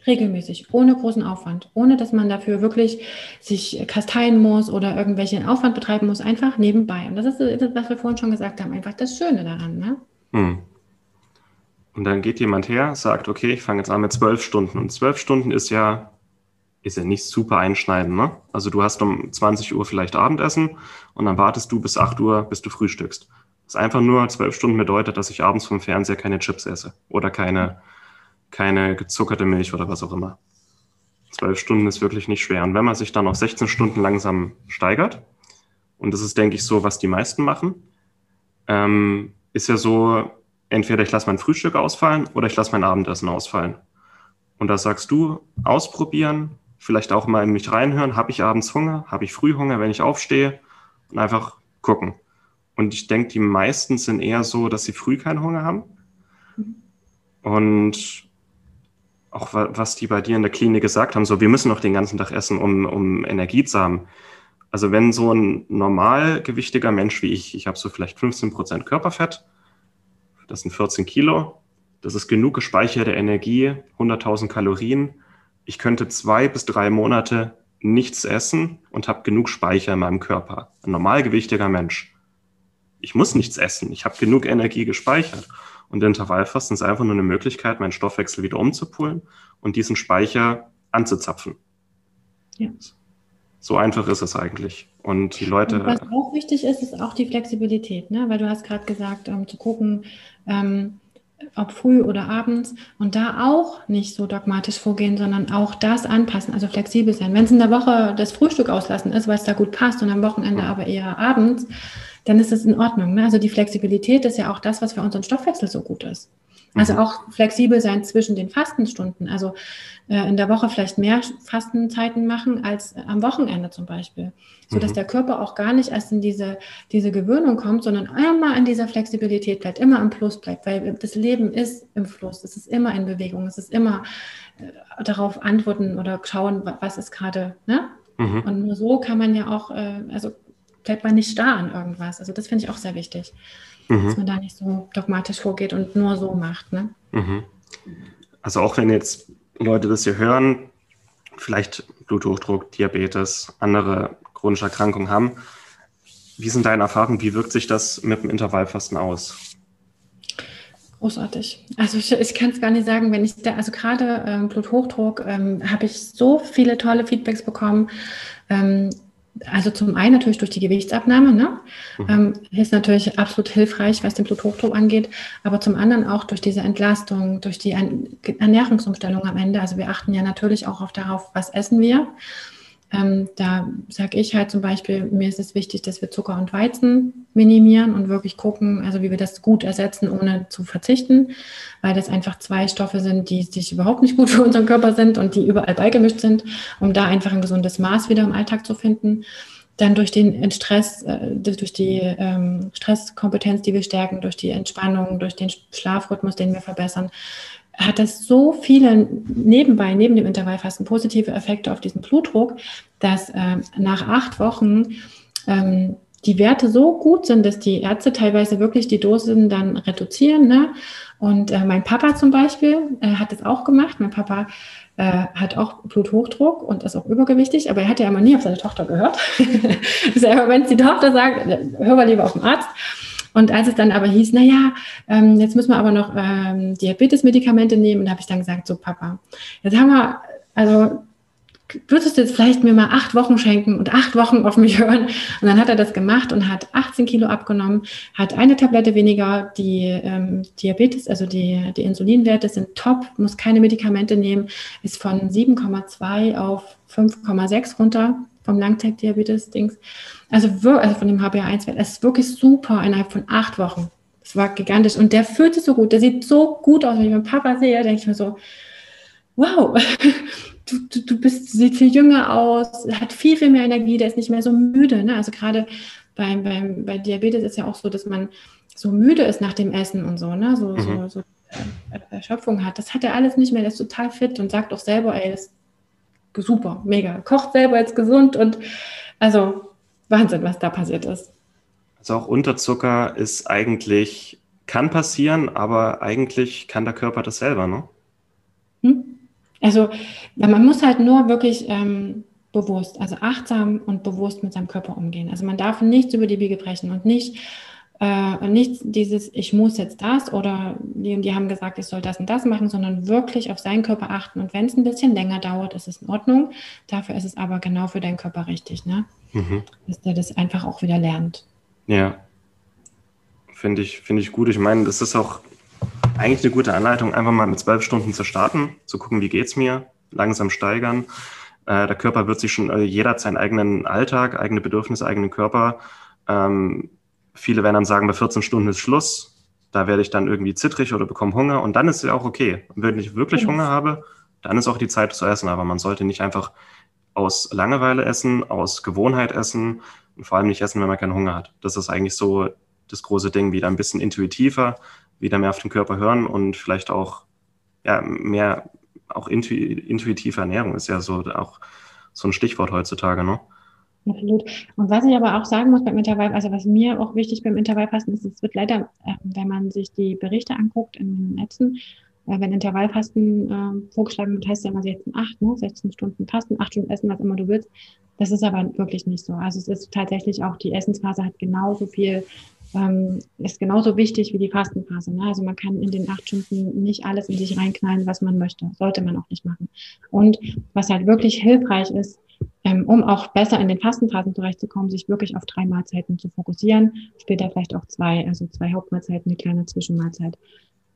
Regelmäßig, ohne großen Aufwand, ohne dass man dafür wirklich sich kasteien muss oder irgendwelchen Aufwand betreiben muss, einfach nebenbei. Und das ist das, was wir vorhin schon gesagt haben, einfach das Schöne daran. Ne? Hm.
Und dann geht jemand her, sagt, okay, ich fange jetzt an mit zwölf Stunden. Und zwölf Stunden ist ja, ist ja nicht super einschneidend. Ne? Also du hast um 20 Uhr vielleicht Abendessen und dann wartest du bis 8 Uhr, bis du frühstückst. Das einfach nur zwölf Stunden bedeutet, dass ich abends vom Fernseher keine Chips esse oder keine, keine gezuckerte Milch oder was auch immer. Zwölf Stunden ist wirklich nicht schwer. Und wenn man sich dann auf 16 Stunden langsam steigert, und das ist, denke ich, so, was die meisten machen, ähm, ist ja so, entweder ich lasse mein Frühstück ausfallen oder ich lasse mein Abendessen ausfallen. Und da sagst du, ausprobieren, vielleicht auch mal in mich reinhören, habe ich abends Hunger, habe ich Frühhunger, wenn ich aufstehe und einfach gucken. Und ich denke, die meisten sind eher so, dass sie früh keinen Hunger haben. Mhm. Und auch was die bei dir in der Klinik gesagt haben, so wir müssen noch den ganzen Tag essen, um, um Energie zu haben. Also wenn so ein normalgewichtiger Mensch wie ich, ich habe so vielleicht 15 Prozent Körperfett, das sind 14 Kilo, das ist genug gespeicherte Energie, 100.000 Kalorien. Ich könnte zwei bis drei Monate nichts essen und habe genug Speicher in meinem Körper. Ein normalgewichtiger Mensch. Ich muss nichts essen. Ich habe genug Energie gespeichert. Und Intervallfasten ist einfach nur eine Möglichkeit, meinen Stoffwechsel wieder umzupulen und diesen Speicher anzuzapfen. Ja. So einfach ist es eigentlich. Und die Leute. Und
was auch wichtig ist, ist auch die Flexibilität, ne? weil du hast gerade gesagt, ähm, zu gucken, ähm, ob früh oder abends und da auch nicht so dogmatisch vorgehen, sondern auch das anpassen, also flexibel sein. Wenn es in der Woche das Frühstück auslassen ist, weil es da gut passt und am Wochenende aber eher abends, dann ist es in Ordnung. Ne? Also die Flexibilität ist ja auch das, was für unseren Stoffwechsel so gut ist. Also mhm. auch flexibel sein zwischen den Fastenstunden. Also äh, in der Woche vielleicht mehr Fastenzeiten machen als äh, am Wochenende zum Beispiel. So dass mhm. der Körper auch gar nicht erst in diese, diese Gewöhnung kommt, sondern immer in dieser Flexibilität bleibt, immer im Plus bleibt, weil das Leben ist im Fluss, es ist immer in Bewegung, es ist immer äh, darauf antworten oder schauen, was ist gerade, ne? Mhm. Und nur so kann man ja auch, äh, also bleibt man nicht starr an irgendwas. Also das finde ich auch sehr wichtig mhm. dass man da nicht so dogmatisch vorgeht und nur so macht. Ne? Mhm.
Also auch wenn jetzt Leute das hier hören, vielleicht Bluthochdruck, Diabetes, andere chronische Erkrankungen haben, wie sind deine Erfahrungen? Wie wirkt sich das mit dem Intervallfasten aus?
Großartig. Also ich, ich kann es gar nicht sagen, wenn ich da, also gerade ähm, Bluthochdruck, ähm, habe ich so viele tolle Feedbacks bekommen. Ähm, also zum einen natürlich durch die Gewichtsabnahme, ne? Mhm. Ähm, ist natürlich absolut hilfreich, was den Bluthochdruck angeht, aber zum anderen auch durch diese Entlastung, durch die Ernährungsumstellung am Ende. Also wir achten ja natürlich auch auf darauf, was essen wir. Ähm, da sage ich halt zum Beispiel, mir ist es wichtig, dass wir Zucker und Weizen minimieren und wirklich gucken, also wie wir das gut ersetzen, ohne zu verzichten, weil das einfach zwei Stoffe sind, die sich überhaupt nicht gut für unseren Körper sind und die überall beigemischt sind, um da einfach ein gesundes Maß wieder im Alltag zu finden. Dann durch den Stress, äh, durch die ähm, Stresskompetenz, die wir stärken, durch die Entspannung, durch den Schlafrhythmus, den wir verbessern, hat das so viele nebenbei, neben dem Intervallfasten, positive Effekte auf diesen Blutdruck, dass äh, nach acht Wochen ähm, die Werte so gut sind, dass die Ärzte teilweise wirklich die Dosen dann reduzieren. Ne? Und äh, mein Papa zum Beispiel äh, hat das auch gemacht. Mein Papa äh, hat auch Bluthochdruck und ist auch übergewichtig, aber er hat ja immer nie auf seine Tochter gehört. [LAUGHS] Wenn es die Tochter sagt, äh, hör mal lieber auf den Arzt. Und als es dann aber hieß, naja, ähm, jetzt müssen wir aber noch ähm, Diabetes-Medikamente nehmen, da habe ich dann gesagt, so Papa, jetzt haben wir, also würdest du jetzt vielleicht mir mal acht Wochen schenken und acht Wochen auf mich hören? Und dann hat er das gemacht und hat 18 Kilo abgenommen, hat eine Tablette weniger, die ähm, Diabetes, also die, die Insulinwerte sind top, muss keine Medikamente nehmen, ist von 7,2 auf 5,6 runter vom Langzeitdiabetes-Dings. Also, also von dem HbA1-Wert. Es ist wirklich super innerhalb von acht Wochen. Es war gigantisch. Und der fühlt sich so gut. Der sieht so gut aus. Wenn ich meinen Papa sehe, denke ich mir so, wow, [LAUGHS] du, du, du bist, sieht viel jünger aus, hat viel, viel mehr Energie, der ist nicht mehr so müde. Ne? Also gerade beim, beim, bei Diabetes ist ja auch so, dass man so müde ist nach dem Essen und so, ne? so, mhm. so, so äh, Erschöpfung hat. Das hat er alles nicht mehr, der ist total fit und sagt auch selber, ey, das super, mega. Kocht selber jetzt gesund und also Wahnsinn, was da passiert ist.
Also auch Unterzucker ist eigentlich, kann passieren, aber eigentlich kann der Körper das selber, ne?
Hm? Also man muss halt nur wirklich ähm, bewusst, also achtsam und bewusst mit seinem Körper umgehen. Also man darf nichts über die Biege brechen und nicht äh, nicht dieses, ich muss jetzt das oder die und die haben gesagt, ich soll das und das machen, sondern wirklich auf seinen Körper achten. Und wenn es ein bisschen länger dauert, ist es in Ordnung. Dafür ist es aber genau für deinen Körper richtig, ne? Mhm. Dass der das einfach auch wieder lernt.
Ja. Finde ich, finde ich gut. Ich meine, das ist auch eigentlich eine gute Anleitung, einfach mal mit zwölf Stunden zu starten, zu gucken, wie geht es mir, langsam steigern. Äh, der Körper wird sich schon, äh, jeder hat seinen eigenen Alltag, eigene Bedürfnisse, eigenen Körper. Ähm, Viele werden dann sagen, bei 14 Stunden ist Schluss. Da werde ich dann irgendwie zittrig oder bekomme Hunger und dann ist es ja auch okay. Und wenn ich wirklich Hunger habe, dann ist auch die Zeit zu essen. Aber man sollte nicht einfach aus Langeweile essen, aus Gewohnheit essen, Und vor allem nicht essen, wenn man keinen Hunger hat. Das ist eigentlich so das große Ding, wieder ein bisschen intuitiver, wieder mehr auf den Körper hören und vielleicht auch ja, mehr auch intu intuitive Ernährung ist ja so auch so ein Stichwort heutzutage, ne?
Absolut. Und was ich aber auch sagen muss beim Intervall, also was mir auch wichtig beim Intervallfasten ist, es wird leider, äh, wenn man sich die Berichte anguckt in den Netzen, äh, wenn Intervallfasten äh, vorgeschlagen wird, heißt ja immer 16, 8, ne? 16 Stunden Fasten, 8 Stunden essen, was immer du willst. Das ist aber wirklich nicht so. Also es ist tatsächlich auch, die Essensphase hat genauso viel, ähm, ist genauso wichtig wie die Fastenphase. Ne? Also man kann in den acht Stunden nicht alles in sich reinknallen, was man möchte. Sollte man auch nicht machen. Und was halt wirklich hilfreich ist, ähm, um auch besser in den Fastenphasen zurechtzukommen, sich wirklich auf drei Mahlzeiten zu fokussieren, später vielleicht auch zwei, also zwei Hauptmahlzeiten, eine kleine Zwischenmahlzeit.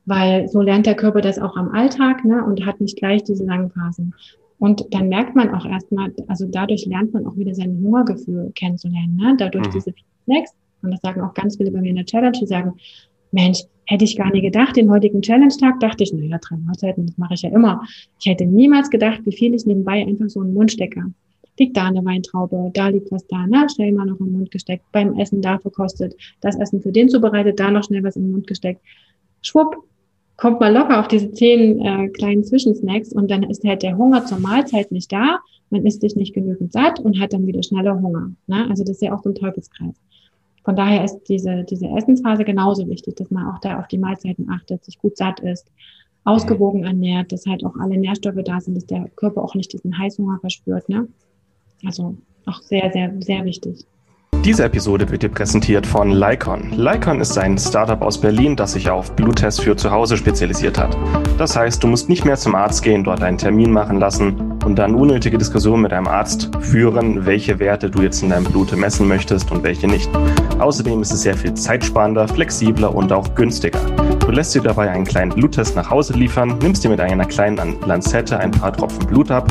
Weil so lernt der Körper das auch am Alltag ne, und hat nicht gleich diese langen Phasen. Und dann merkt man auch erstmal, also dadurch lernt man auch wieder sein Hungergefühl kennenzulernen. Ne? Dadurch mhm. diese Snacks, und das sagen auch ganz viele bei mir in der Challenge, die sagen, Mensch, hätte ich gar nie gedacht, den heutigen Challenge-Tag dachte ich, naja, drei Mahlzeiten, das mache ich ja immer. Ich hätte niemals gedacht, wie viel ich nebenbei einfach so einen Mund stecke liegt da eine Weintraube, da liegt was da, na, schnell mal noch im Mund gesteckt, beim Essen da verkostet, das Essen für den zubereitet, da noch schnell was im Mund gesteckt. Schwupp, kommt man locker auf diese zehn äh, kleinen Zwischensnacks und dann ist halt der Hunger zur Mahlzeit nicht da, man isst sich nicht genügend satt und hat dann wieder schneller Hunger. Ne? Also das ist ja auch so ein Teufelskreis. Von daher ist diese, diese Essensphase genauso wichtig, dass man auch da auf die Mahlzeiten achtet, sich gut satt isst, ausgewogen ernährt, dass halt auch alle Nährstoffe da sind, dass der Körper auch nicht diesen Heißhunger verspürt. Ne? Also auch sehr, sehr, sehr wichtig.
Diese Episode wird dir präsentiert von Lycon. Lycon ist ein Startup aus Berlin, das sich auf Bluttests für zu Hause spezialisiert hat. Das heißt, du musst nicht mehr zum Arzt gehen, dort einen Termin machen lassen und dann unnötige Diskussionen mit deinem Arzt führen, welche Werte du jetzt in deinem Blut messen möchtest und welche nicht. Außerdem ist es sehr viel zeitsparender, flexibler und auch günstiger. Du lässt dir dabei einen kleinen Bluttest nach Hause liefern, nimmst dir mit einer kleinen Lanzette ein paar Tropfen Blut ab,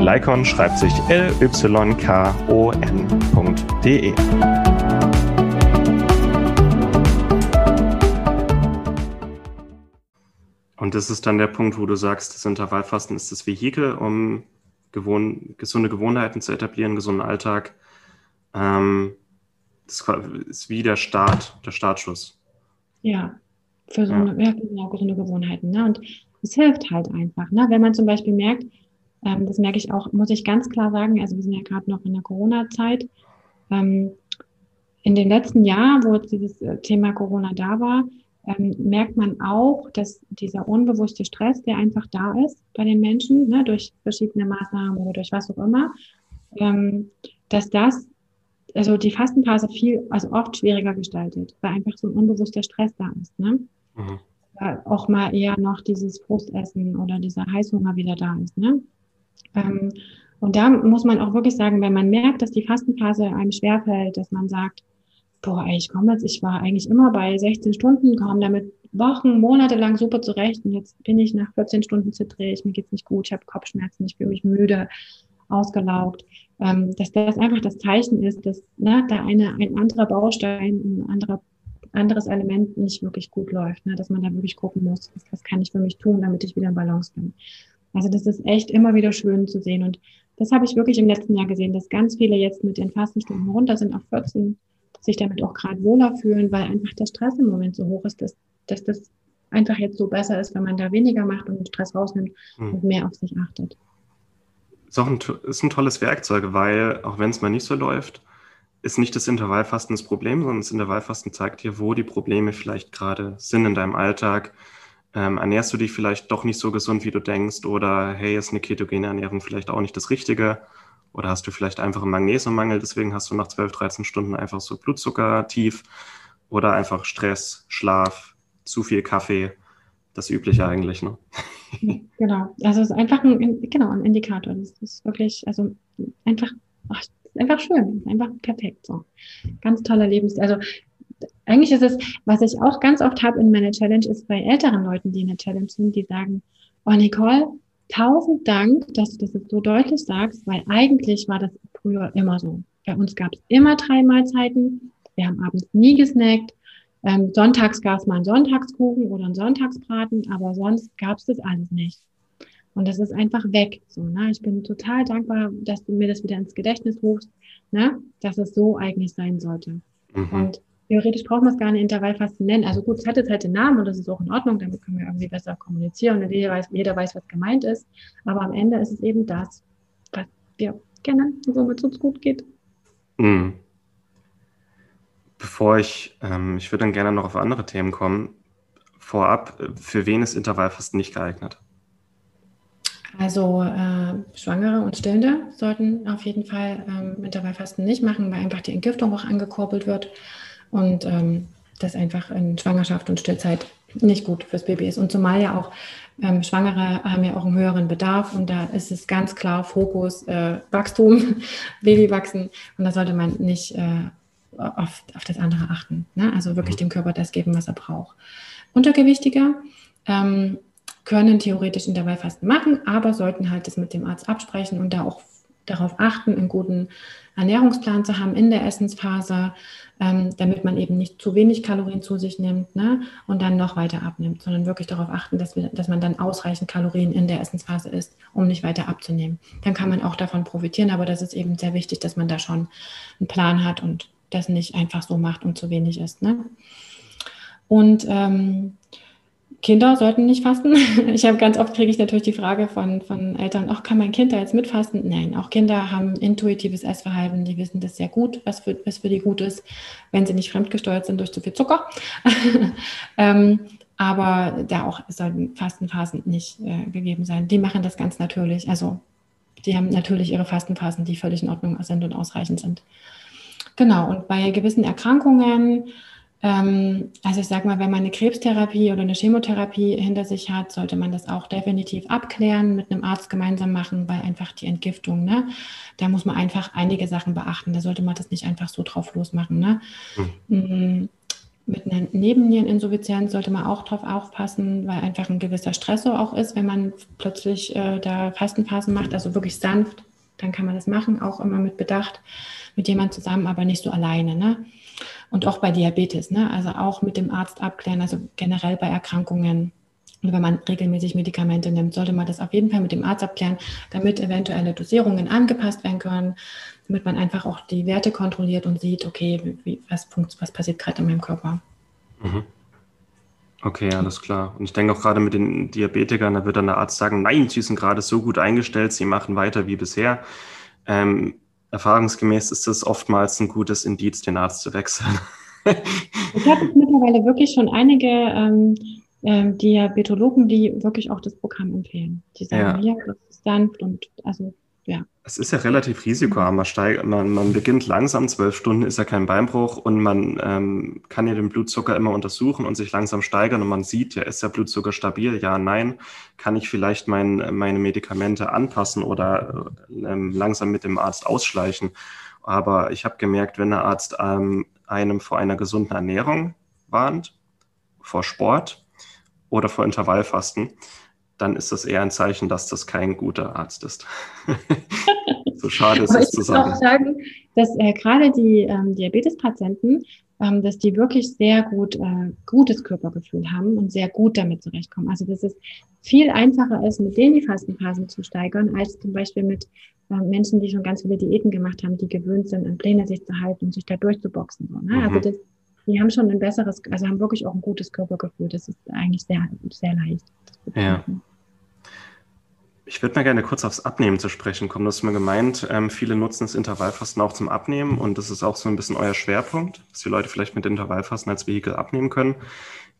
Lycon schreibt sich L-Y-K-O-N.de. Und das ist dann der Punkt, wo du sagst, das Intervallfasten ist das Vehikel, um gewohn gesunde Gewohnheiten zu etablieren, gesunden Alltag. Ähm, das ist wie der Start, der Startschuss.
Ja, für so eine, ja, genau, gesunde Gewohnheiten. Ne? Und es hilft halt einfach. Ne? Wenn man zum Beispiel merkt, ähm, das merke ich auch, muss ich ganz klar sagen, also wir sind ja gerade noch in der Corona-Zeit. Ähm, in den letzten Jahren, wo dieses äh, Thema Corona da war, ähm, merkt man auch, dass dieser unbewusste Stress, der einfach da ist bei den Menschen, ne, durch verschiedene Maßnahmen oder durch was auch immer, ähm, dass das also die Fastenphase viel, also oft schwieriger gestaltet, weil einfach so ein unbewusster Stress da ist. Ne? Mhm. Auch mal eher noch dieses Frustessen oder dieser Heißhunger wieder da ist. Ne? Ähm, und da muss man auch wirklich sagen, wenn man merkt, dass die Fastenphase einem schwerfällt, dass man sagt, boah, ich komme jetzt, ich war eigentlich immer bei 16 Stunden, kam damit Wochen, Monate lang super zurecht und jetzt bin ich nach 14 Stunden zittrig, mir geht's nicht gut, ich habe Kopfschmerzen, ich fühle mich müde, ausgelaugt ähm, dass das einfach das Zeichen ist, dass ne, da eine, ein anderer Baustein, ein anderer, anderes Element nicht wirklich gut läuft, ne, dass man da wirklich gucken muss, was, was kann ich für mich tun, damit ich wieder in Balance bin. Also das ist echt immer wieder schön zu sehen und das habe ich wirklich im letzten Jahr gesehen, dass ganz viele jetzt mit den Fastenstunden runter sind auf 14, sich damit auch gerade wohler fühlen, weil einfach der Stress im Moment so hoch ist, dass, dass das einfach jetzt so besser ist, wenn man da weniger macht und den Stress rausnimmt mhm. und mehr auf sich achtet.
Ist auch ein, ist ein tolles Werkzeug, weil auch wenn es mal nicht so läuft, ist nicht das Intervallfasten das Problem, sondern das Intervallfasten zeigt dir, wo die Probleme vielleicht gerade sind in deinem Alltag. Ähm, ernährst du dich vielleicht doch nicht so gesund, wie du denkst, oder hey, ist eine ketogene Ernährung vielleicht auch nicht das Richtige? Oder hast du vielleicht einfach einen Magnesiummangel, deswegen hast du nach 12, 13 Stunden einfach so Blutzucker tief oder einfach Stress, Schlaf, zu viel Kaffee, das Übliche eigentlich. Ne? [LAUGHS]
Genau, also es ist einfach ein, genau, ein Indikator. Das ist wirklich, also einfach, ach, einfach schön, einfach perfekt so. Ganz toller Lebens, also eigentlich ist es, was ich auch ganz oft habe in meiner Challenge, ist bei älteren Leuten, die in der Challenge sind, die sagen, oh Nicole, tausend Dank, dass du das jetzt so deutlich sagst, weil eigentlich war das früher immer so. Bei uns gab es immer drei Mahlzeiten. Wir haben abends nie gesnackt. Ähm, sonntags gab es mal einen Sonntagskuchen oder einen Sonntagsbraten, aber sonst gab es das alles nicht. Und das ist einfach weg. So, ne? Ich bin total dankbar, dass du mir das wieder ins Gedächtnis rufst, ne? dass es so eigentlich sein sollte. Mhm. Und theoretisch braucht man es gar nicht Intervallfasten nennen. Also gut, es hat jetzt halt den Namen und das ist auch in Ordnung, damit können wir irgendwie besser kommunizieren und jeder weiß, jeder weiß, was gemeint ist. Aber am Ende ist es eben das, was wir kennen und womit es uns gut geht. Mhm.
Bevor ich, ähm, ich würde dann gerne noch auf andere Themen kommen. Vorab, für wen ist Intervallfasten nicht geeignet?
Also äh, Schwangere und Stillende sollten auf jeden Fall ähm, Intervallfasten nicht machen, weil einfach die Entgiftung auch angekurbelt wird und ähm, das einfach in Schwangerschaft und Stillzeit nicht gut fürs Baby ist. Und zumal ja auch ähm, Schwangere haben ja auch einen höheren Bedarf und da ist es ganz klar Fokus äh, Wachstum, [LAUGHS] Babywachsen und da sollte man nicht äh, auf, auf das andere achten. Ne? Also wirklich dem Körper das geben, was er braucht. Untergewichtige ähm, können theoretisch Intervallfasten machen, aber sollten halt das mit dem Arzt absprechen und da auch darauf achten, einen guten Ernährungsplan zu haben in der Essensphase, ähm, damit man eben nicht zu wenig Kalorien zu sich nimmt ne, und dann noch weiter abnimmt, sondern wirklich darauf achten, dass, wir, dass man dann ausreichend Kalorien in der Essensphase isst, um nicht weiter abzunehmen. Dann kann man auch davon profitieren, aber das ist eben sehr wichtig, dass man da schon einen Plan hat und das nicht einfach so macht und zu wenig ist. Ne? Und ähm, Kinder sollten nicht fasten. [LAUGHS] Ich habe ganz oft kriege ich natürlich die Frage von, von Eltern, auch kann mein Kind da jetzt mitfasten? Nein, auch Kinder haben intuitives Essverhalten, die wissen das sehr gut, was für, was für die gut ist, wenn sie nicht fremdgesteuert sind durch zu viel Zucker. [LAUGHS] ähm, aber da auch sollten Fastenphasen nicht äh, gegeben sein. Die machen das ganz natürlich. Also die haben natürlich ihre Fastenphasen, die völlig in Ordnung sind und ausreichend sind. Genau, und bei gewissen Erkrankungen also ich sage mal, wenn man eine Krebstherapie oder eine Chemotherapie hinter sich hat, sollte man das auch definitiv abklären, mit einem Arzt gemeinsam machen, weil einfach die Entgiftung, ne, da muss man einfach einige Sachen beachten. Da sollte man das nicht einfach so drauf losmachen. Ne? Mhm. Mit einer Nebenniereninsuffizienz sollte man auch drauf aufpassen, weil einfach ein gewisser Stressor auch ist, wenn man plötzlich äh, da Fastenphasen macht, also wirklich sanft, dann kann man das machen, auch immer mit Bedacht, mit jemand zusammen, aber nicht so alleine. Ne? Und auch bei Diabetes, ne? also auch mit dem Arzt abklären, also generell bei Erkrankungen. Und wenn man regelmäßig Medikamente nimmt, sollte man das auf jeden Fall mit dem Arzt abklären, damit eventuelle Dosierungen angepasst werden können, damit man einfach auch die Werte kontrolliert und sieht, okay, wie, was, was passiert gerade in meinem Körper. Mhm.
Okay, alles klar. Und ich denke auch gerade mit den Diabetikern, da wird dann der Arzt sagen, nein, sie sind gerade so gut eingestellt, sie machen weiter wie bisher. Ähm, erfahrungsgemäß ist es oftmals ein gutes Indiz, den Arzt zu wechseln. [LAUGHS]
ich habe mittlerweile wirklich schon einige ähm, äh, Diabetologen, die wirklich auch das Programm empfehlen. Die sagen, ja, ja das ist sanft und also ja.
Es ist ja relativ risikoarm. Man, man, man beginnt langsam, zwölf Stunden ist ja kein Beinbruch und man ähm, kann ja den Blutzucker immer untersuchen und sich langsam steigern und man sieht, ja, ist der Blutzucker stabil? Ja, nein. Kann ich vielleicht mein, meine Medikamente anpassen oder ähm, langsam mit dem Arzt ausschleichen? Aber ich habe gemerkt, wenn der Arzt ähm, einem vor einer gesunden Ernährung warnt, vor Sport oder vor Intervallfasten, dann ist das eher ein Zeichen, dass das kein guter Arzt ist. [LAUGHS] so schade ist es zu sagen.
Ich muss auch sagen, dass äh, gerade die ähm, Diabetespatienten, ähm, dass die wirklich sehr gut äh, gutes Körpergefühl haben und sehr gut damit zurechtkommen. Also dass es viel einfacher ist, mit denen die Fastenphasen zu steigern, als zum Beispiel mit äh, Menschen, die schon ganz viele Diäten gemacht haben, die gewöhnt sind, an Pläne sich zu halten und sich da durchzuboxen. So, ne? Also mhm. Also das die haben schon ein besseres, also haben wirklich auch ein gutes Körpergefühl. Das ist eigentlich sehr, sehr leicht.
Ja. Ich würde mal gerne kurz aufs Abnehmen zu sprechen kommen. Du hast mir gemeint, ähm, viele nutzen das Intervallfasten auch zum Abnehmen und das ist auch so ein bisschen euer Schwerpunkt, dass die Leute vielleicht mit Intervallfasten als Vehikel abnehmen können.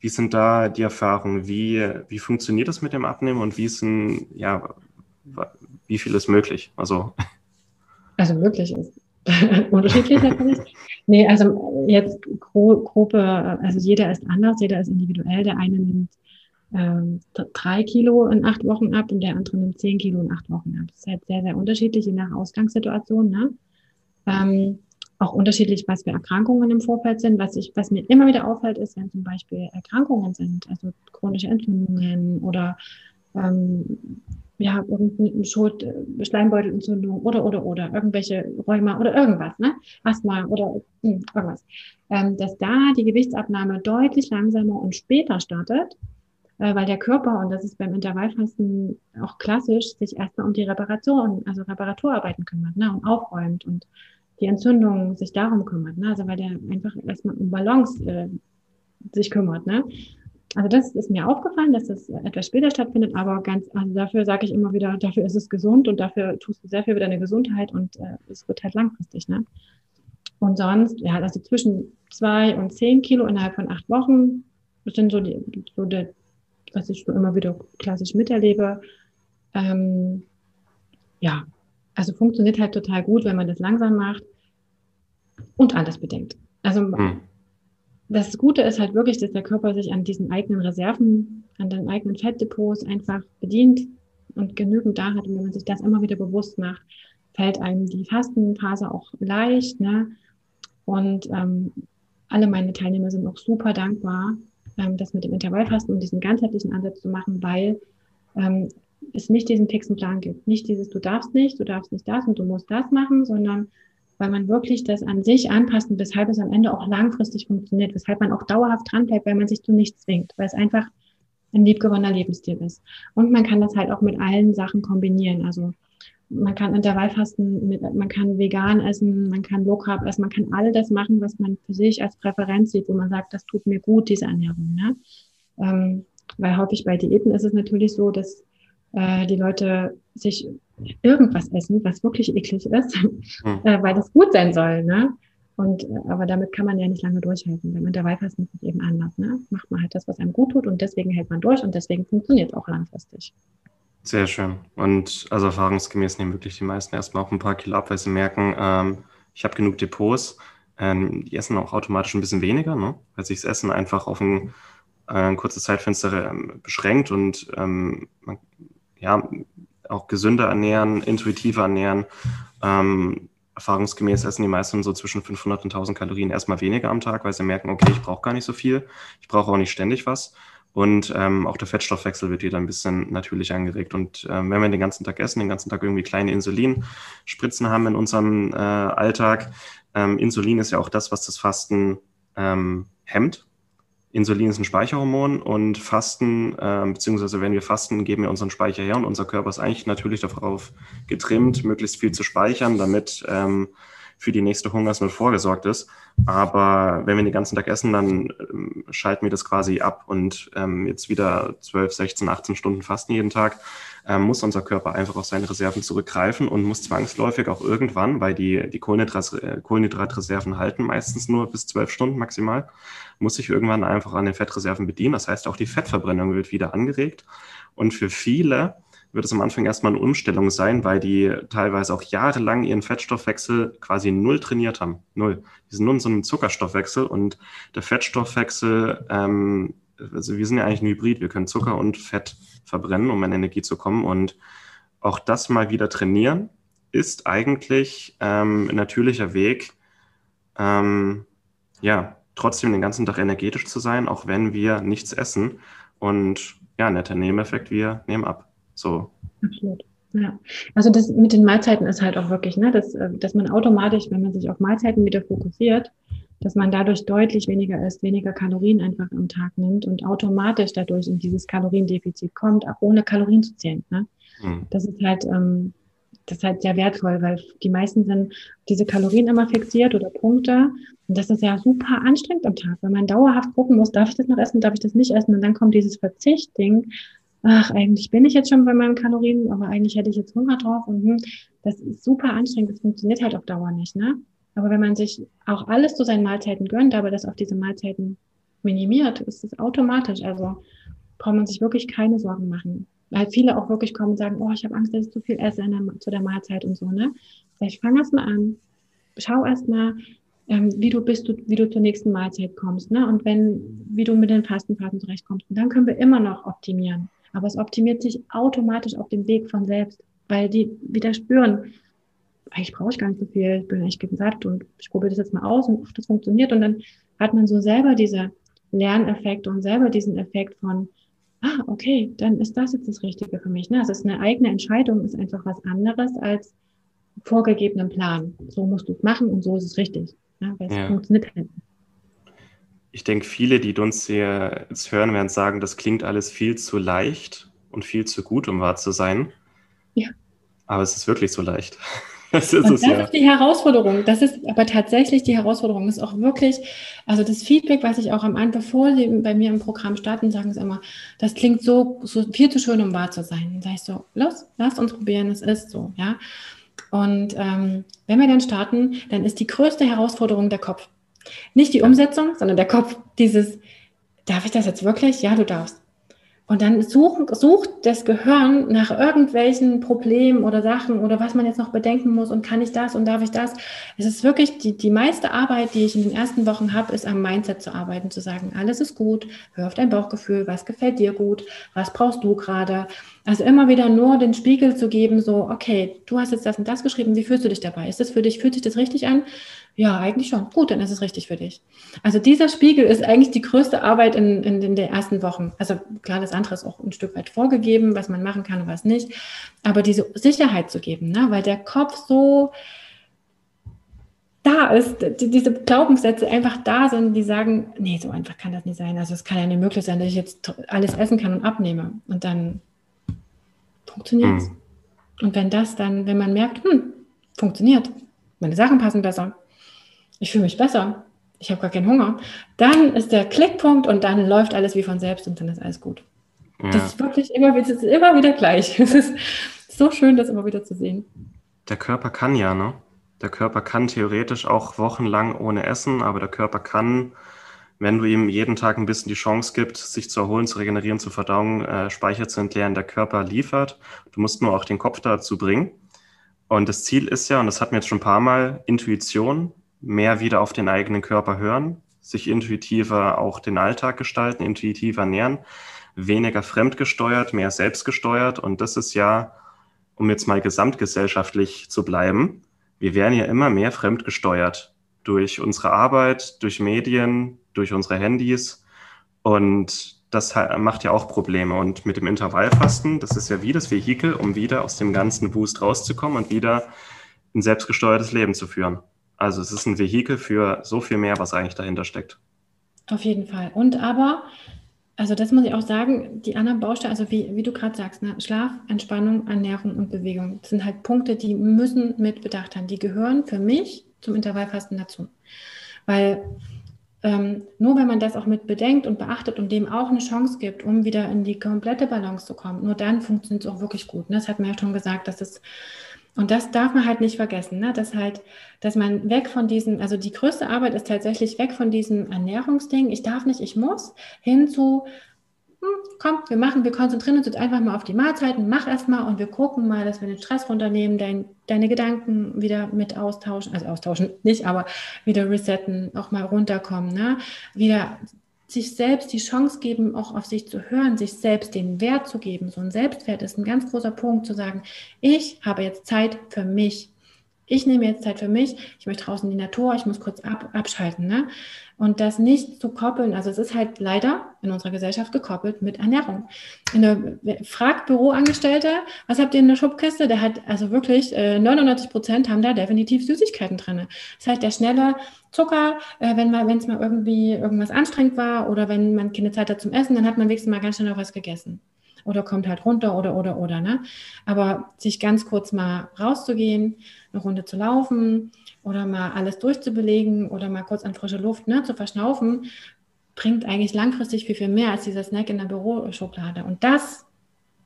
Wie sind da die Erfahrungen? Wie, wie funktioniert das mit dem Abnehmen und wie sind, ja, wie viel ist möglich? Also,
also möglich ist [LAUGHS] unterschiedlich natürlich. [LAUGHS] Nee, also jetzt Gruppe, also jeder ist anders, jeder ist individuell. Der eine nimmt ähm, drei Kilo in acht Wochen ab und der andere nimmt zehn Kilo in acht Wochen ab. Das ist halt sehr, sehr unterschiedlich, je nach Ausgangssituation. Ne? Ähm, auch unterschiedlich, was für Erkrankungen im Vorfeld sind. Was, ich, was mir immer wieder auffällt, ist, wenn zum Beispiel Erkrankungen sind, also chronische Entzündungen oder ähm, ja, irgendeine Schuld, äh, Schleimbeutelentzündung oder, oder, oder, irgendwelche Rheuma oder irgendwas, ne? Asthma oder hm, irgendwas. Ähm, dass da die Gewichtsabnahme deutlich langsamer und später startet, äh, weil der Körper, und das ist beim Intervallfasten auch klassisch, sich erstmal um die Reparation, also Reparaturarbeiten kümmert, ne? Und aufräumt und die Entzündung sich darum kümmert, ne? Also weil der einfach erstmal um Balance äh, sich kümmert, ne? Also das ist mir aufgefallen, dass das etwas später stattfindet, aber ganz, also dafür sage ich immer wieder, dafür ist es gesund und dafür tust du sehr viel für deine Gesundheit und äh, es wird halt langfristig, ne? Und sonst, ja, also zwischen zwei und zehn Kilo innerhalb von acht Wochen, das sind so die, so der, was ich so immer wieder klassisch miterlebe. Ähm, ja, also funktioniert halt total gut, wenn man das langsam macht und alles bedenkt. Also hm das Gute ist halt wirklich, dass der Körper sich an diesen eigenen Reserven, an den eigenen Fettdepots einfach bedient und genügend da hat. Und wenn man sich das immer wieder bewusst macht, fällt einem die Fastenphase auch leicht. Ne? Und ähm, alle meine Teilnehmer sind auch super dankbar, ähm, das mit dem Intervallfasten und diesen ganzheitlichen Ansatz zu machen, weil ähm, es nicht diesen fixen Plan gibt. Nicht dieses, du darfst nicht, du darfst nicht das und du musst das machen, sondern weil man wirklich das an sich anpasst und weshalb es am Ende auch langfristig funktioniert, weshalb man auch dauerhaft dran bleibt, weil man sich zu nichts zwingt, weil es einfach ein liebgewonnener Lebensstil ist. Und man kann das halt auch mit allen Sachen kombinieren. Also man kann Intervallfasten, mit, man kann vegan essen, man kann Low Carb essen, man kann all das machen, was man für sich als Präferenz sieht, wo man sagt, das tut mir gut, diese Ernährung. Ne? Ähm, weil häufig bei Diäten ist es natürlich so, dass äh, die Leute sich irgendwas essen, was wirklich eklig ist, hm. äh, weil das gut sein soll. Ne? Und, äh, aber damit kann man ja nicht lange durchhalten. Wenn man dabei passt, ist es eben anders. Ne? Macht man halt das, was einem gut tut und deswegen hält man durch und deswegen funktioniert es auch langfristig.
Sehr schön. Und also erfahrungsgemäß nehmen wirklich die meisten erstmal auch ein paar Kilo ab, weil sie merken, ähm, ich habe genug Depots. Ähm, die essen auch automatisch ein bisschen weniger, ne? weil sich das Essen einfach auf ein, äh, ein kurzes Zeitfenster ähm, beschränkt und ähm, man, ja, auch gesünder ernähren, intuitiver ernähren. Ähm, erfahrungsgemäß essen die meisten so zwischen 500 und 1000 Kalorien erstmal weniger am Tag, weil sie merken, okay, ich brauche gar nicht so viel, ich brauche auch nicht ständig was. Und ähm, auch der Fettstoffwechsel wird wieder ein bisschen natürlich angeregt. Und ähm, wenn wir den ganzen Tag essen, den ganzen Tag irgendwie kleine Insulinspritzen haben in unserem äh, Alltag, ähm, Insulin ist ja auch das, was das Fasten ähm, hemmt. Insulin ist ein Speicherhormon und Fasten, äh, beziehungsweise wenn wir fasten, geben wir unseren Speicher her und unser Körper ist eigentlich natürlich darauf getrimmt, möglichst viel zu speichern, damit ähm, für die nächste Hungersnot vorgesorgt ist. Aber wenn wir den ganzen Tag essen, dann ähm, schalten wir das quasi ab und ähm, jetzt wieder 12, 16, 18 Stunden fasten jeden Tag, ähm, muss unser Körper einfach auf seine Reserven zurückgreifen und muss zwangsläufig auch irgendwann, weil die, die äh, Kohlenhydratreserven halten meistens nur bis 12 Stunden maximal, muss sich irgendwann einfach an den Fettreserven bedienen. Das heißt, auch die Fettverbrennung wird wieder angeregt. Und für viele wird es am Anfang erstmal eine Umstellung sein, weil die teilweise auch jahrelang ihren Fettstoffwechsel quasi null trainiert haben. Null. Die sind nur in so einem Zuckerstoffwechsel und der Fettstoffwechsel, ähm, also wir sind ja eigentlich ein Hybrid, wir können Zucker und Fett verbrennen, um an Energie zu kommen. Und auch das mal wieder trainieren ist eigentlich ähm, ein natürlicher Weg, ähm, ja, trotzdem den ganzen Tag energetisch zu sein, auch wenn wir nichts essen. Und ja, netter Nebeneffekt, wir nehmen ab. So.
Absolut. Ja, also das mit den Mahlzeiten ist halt auch wirklich, ne, dass, äh, dass man automatisch, wenn man sich auf Mahlzeiten wieder fokussiert, dass man dadurch deutlich weniger isst, weniger Kalorien einfach am Tag nimmt und automatisch dadurch in dieses Kaloriendefizit kommt, auch ohne Kalorien zu zählen. Ne? Mhm. Das ist halt, ähm, das ist halt sehr wertvoll, weil die meisten sind diese Kalorien immer fixiert oder Punkte. Und das ist ja super anstrengend am Tag, wenn man dauerhaft gucken muss, darf ich das noch essen, darf ich das nicht essen? Und dann kommt dieses Verzichtding. Ach, eigentlich bin ich jetzt schon bei meinen Kalorien, aber eigentlich hätte ich jetzt Hunger drauf. Und hm, das ist super anstrengend. Das funktioniert halt auf Dauer nicht, ne? Aber wenn man sich auch alles zu seinen Mahlzeiten gönnt, aber das auf diese Mahlzeiten minimiert, ist es automatisch. Also braucht man sich wirklich keine Sorgen machen weil viele auch wirklich kommen und sagen, oh, ich habe Angst, dass ich zu viel esse der, zu der Mahlzeit und so, ne? Ich fange erst mal an, schau erst mal, ähm, wie du bist, du, wie du zur nächsten Mahlzeit kommst, ne? Und wenn, wie du mit den Fastenphasen zurechtkommst. Und dann können wir immer noch optimieren. Aber es optimiert sich automatisch auf dem Weg von selbst, weil die wieder spüren, eigentlich brauche ich gar nicht so viel, ich bin echt satt und ich probiere das jetzt mal aus und das funktioniert. Und dann hat man so selber diese Lerneffekte und selber diesen Effekt von, ah, okay, dann ist das jetzt das Richtige für mich. Ne? Also es ist eine eigene Entscheidung, ist einfach was anderes als vorgegebenen Plan. So musst du es machen und so ist es richtig. Ne? Weil es ja. funktioniert halt.
Ich denke, viele, die uns hier jetzt hören, werden sagen, das klingt alles viel zu leicht und viel zu gut, um wahr zu sein. Ja. Aber es ist wirklich so leicht.
Das ist, es, das ja. ist die Herausforderung. Das ist aber tatsächlich die Herausforderung. Das ist auch wirklich, also das Feedback, was ich auch am Anfang, bevor sie bei mir im Programm starten, sagen sie immer, das klingt so, so viel zu schön, um wahr zu sein. Dann sage ich so, los, lasst uns probieren, es ist so, ja. Und ähm, wenn wir dann starten, dann ist die größte Herausforderung der Kopf. Nicht die Umsetzung, sondern der Kopf. Dieses, darf ich das jetzt wirklich? Ja, du darfst. Und dann suchen, sucht das Gehirn nach irgendwelchen Problemen oder Sachen oder was man jetzt noch bedenken muss und kann ich das und darf ich das. Es ist wirklich die, die meiste Arbeit, die ich in den ersten Wochen habe, ist am Mindset zu arbeiten, zu sagen, alles ist gut, hör auf dein Bauchgefühl, was gefällt dir gut, was brauchst du gerade. Also immer wieder nur den Spiegel zu geben, so, okay, du hast jetzt das und das geschrieben, wie fühlst du dich dabei? Ist das für dich, fühlt sich das richtig an? Ja, eigentlich schon. Gut, dann ist es richtig für dich. Also dieser Spiegel ist eigentlich die größte Arbeit in, in, in den ersten Wochen. Also klar, das andere ist auch ein Stück weit vorgegeben, was man machen kann und was nicht. Aber diese Sicherheit zu geben, ne? weil der Kopf so da ist, die, diese Glaubenssätze einfach da sind, die sagen, nee, so einfach kann das nicht sein. Also es kann ja nicht möglich sein, dass ich jetzt alles essen kann und abnehme. Und dann funktioniert es. Mhm. Und wenn das dann, wenn man merkt, hm, funktioniert, meine Sachen passen besser, ich fühle mich besser, ich habe gar keinen Hunger, dann ist der Klickpunkt und dann läuft alles wie von selbst und dann ist alles gut. Ja. Das ist wirklich immer, das ist immer wieder gleich. [LAUGHS] Es ist so schön, das immer wieder zu sehen.
Der Körper kann ja, ne? Der Körper kann theoretisch auch wochenlang ohne Essen, aber der Körper kann, wenn du ihm jeden Tag ein bisschen die Chance gibst, sich zu erholen, zu regenerieren, zu verdauen, äh, Speicher zu entleeren, der Körper liefert. Du musst nur auch den Kopf dazu bringen. Und das Ziel ist ja, und das hatten wir jetzt schon ein paar Mal, Intuition, mehr wieder auf den eigenen Körper hören, sich intuitiver auch den Alltag gestalten, intuitiver nähern, weniger fremdgesteuert, mehr selbstgesteuert. Und das ist ja, um jetzt mal gesamtgesellschaftlich zu bleiben, wir werden ja immer mehr fremdgesteuert durch unsere Arbeit, durch Medien, durch unsere Handys. Und das macht ja auch Probleme. Und mit dem Intervallfasten, das ist ja wie das Vehikel, um wieder aus dem ganzen Wust rauszukommen und wieder ein selbstgesteuertes Leben zu führen. Also es ist ein Vehikel für so viel mehr, was eigentlich dahinter steckt.
Auf jeden Fall. Und aber, also das muss ich auch sagen, die anderen Bausteine, also wie, wie du gerade sagst, ne, Schlaf, Entspannung, Ernährung und Bewegung, das sind halt Punkte, die müssen mit bedacht haben. Die gehören für mich zum Intervallfasten dazu. Weil ähm, nur wenn man das auch mit bedenkt und beachtet und dem auch eine Chance gibt, um wieder in die komplette Balance zu kommen, nur dann funktioniert es auch wirklich gut. Ne? Das hat mir ja schon gesagt, dass es und das darf man halt nicht vergessen, ne? dass halt, dass man weg von diesem, also die größte Arbeit ist tatsächlich weg von diesem Ernährungsding, ich darf nicht, ich muss, hin zu, hm, komm, wir machen, wir konzentrieren uns jetzt einfach mal auf die Mahlzeiten, mach erstmal und wir gucken mal, dass wir den Stress runternehmen, dein, deine Gedanken wieder mit austauschen, also austauschen nicht, aber wieder resetten, auch mal runterkommen, ne? wieder sich selbst die Chance geben, auch auf sich zu hören, sich selbst den Wert zu geben. So ein Selbstwert ist ein ganz großer Punkt, zu sagen, ich habe jetzt Zeit für mich. Ich nehme jetzt Zeit für mich, ich möchte draußen in die Natur, ich muss kurz ab, abschalten. Ne? Und das nicht zu koppeln, also es ist halt leider in unserer Gesellschaft gekoppelt mit Ernährung. In der fragt Büroangestellte, was habt ihr in der Schubkiste? Der hat also wirklich äh, 99 Prozent haben da definitiv Süßigkeiten drin. Das heißt, der schnelle Zucker, äh, wenn mal, wenn es mal irgendwie irgendwas anstrengend war oder wenn man keine Zeit hat zum Essen, dann hat man wenigstens mal ganz schnell noch was gegessen. oder kommt halt runter oder oder oder. Ne? Aber sich ganz kurz mal rauszugehen, eine Runde zu laufen oder mal alles durchzubelegen oder mal kurz an frische Luft ne, zu verschnaufen, bringt eigentlich langfristig viel, viel mehr als dieser Snack in der Büroschublade. Und das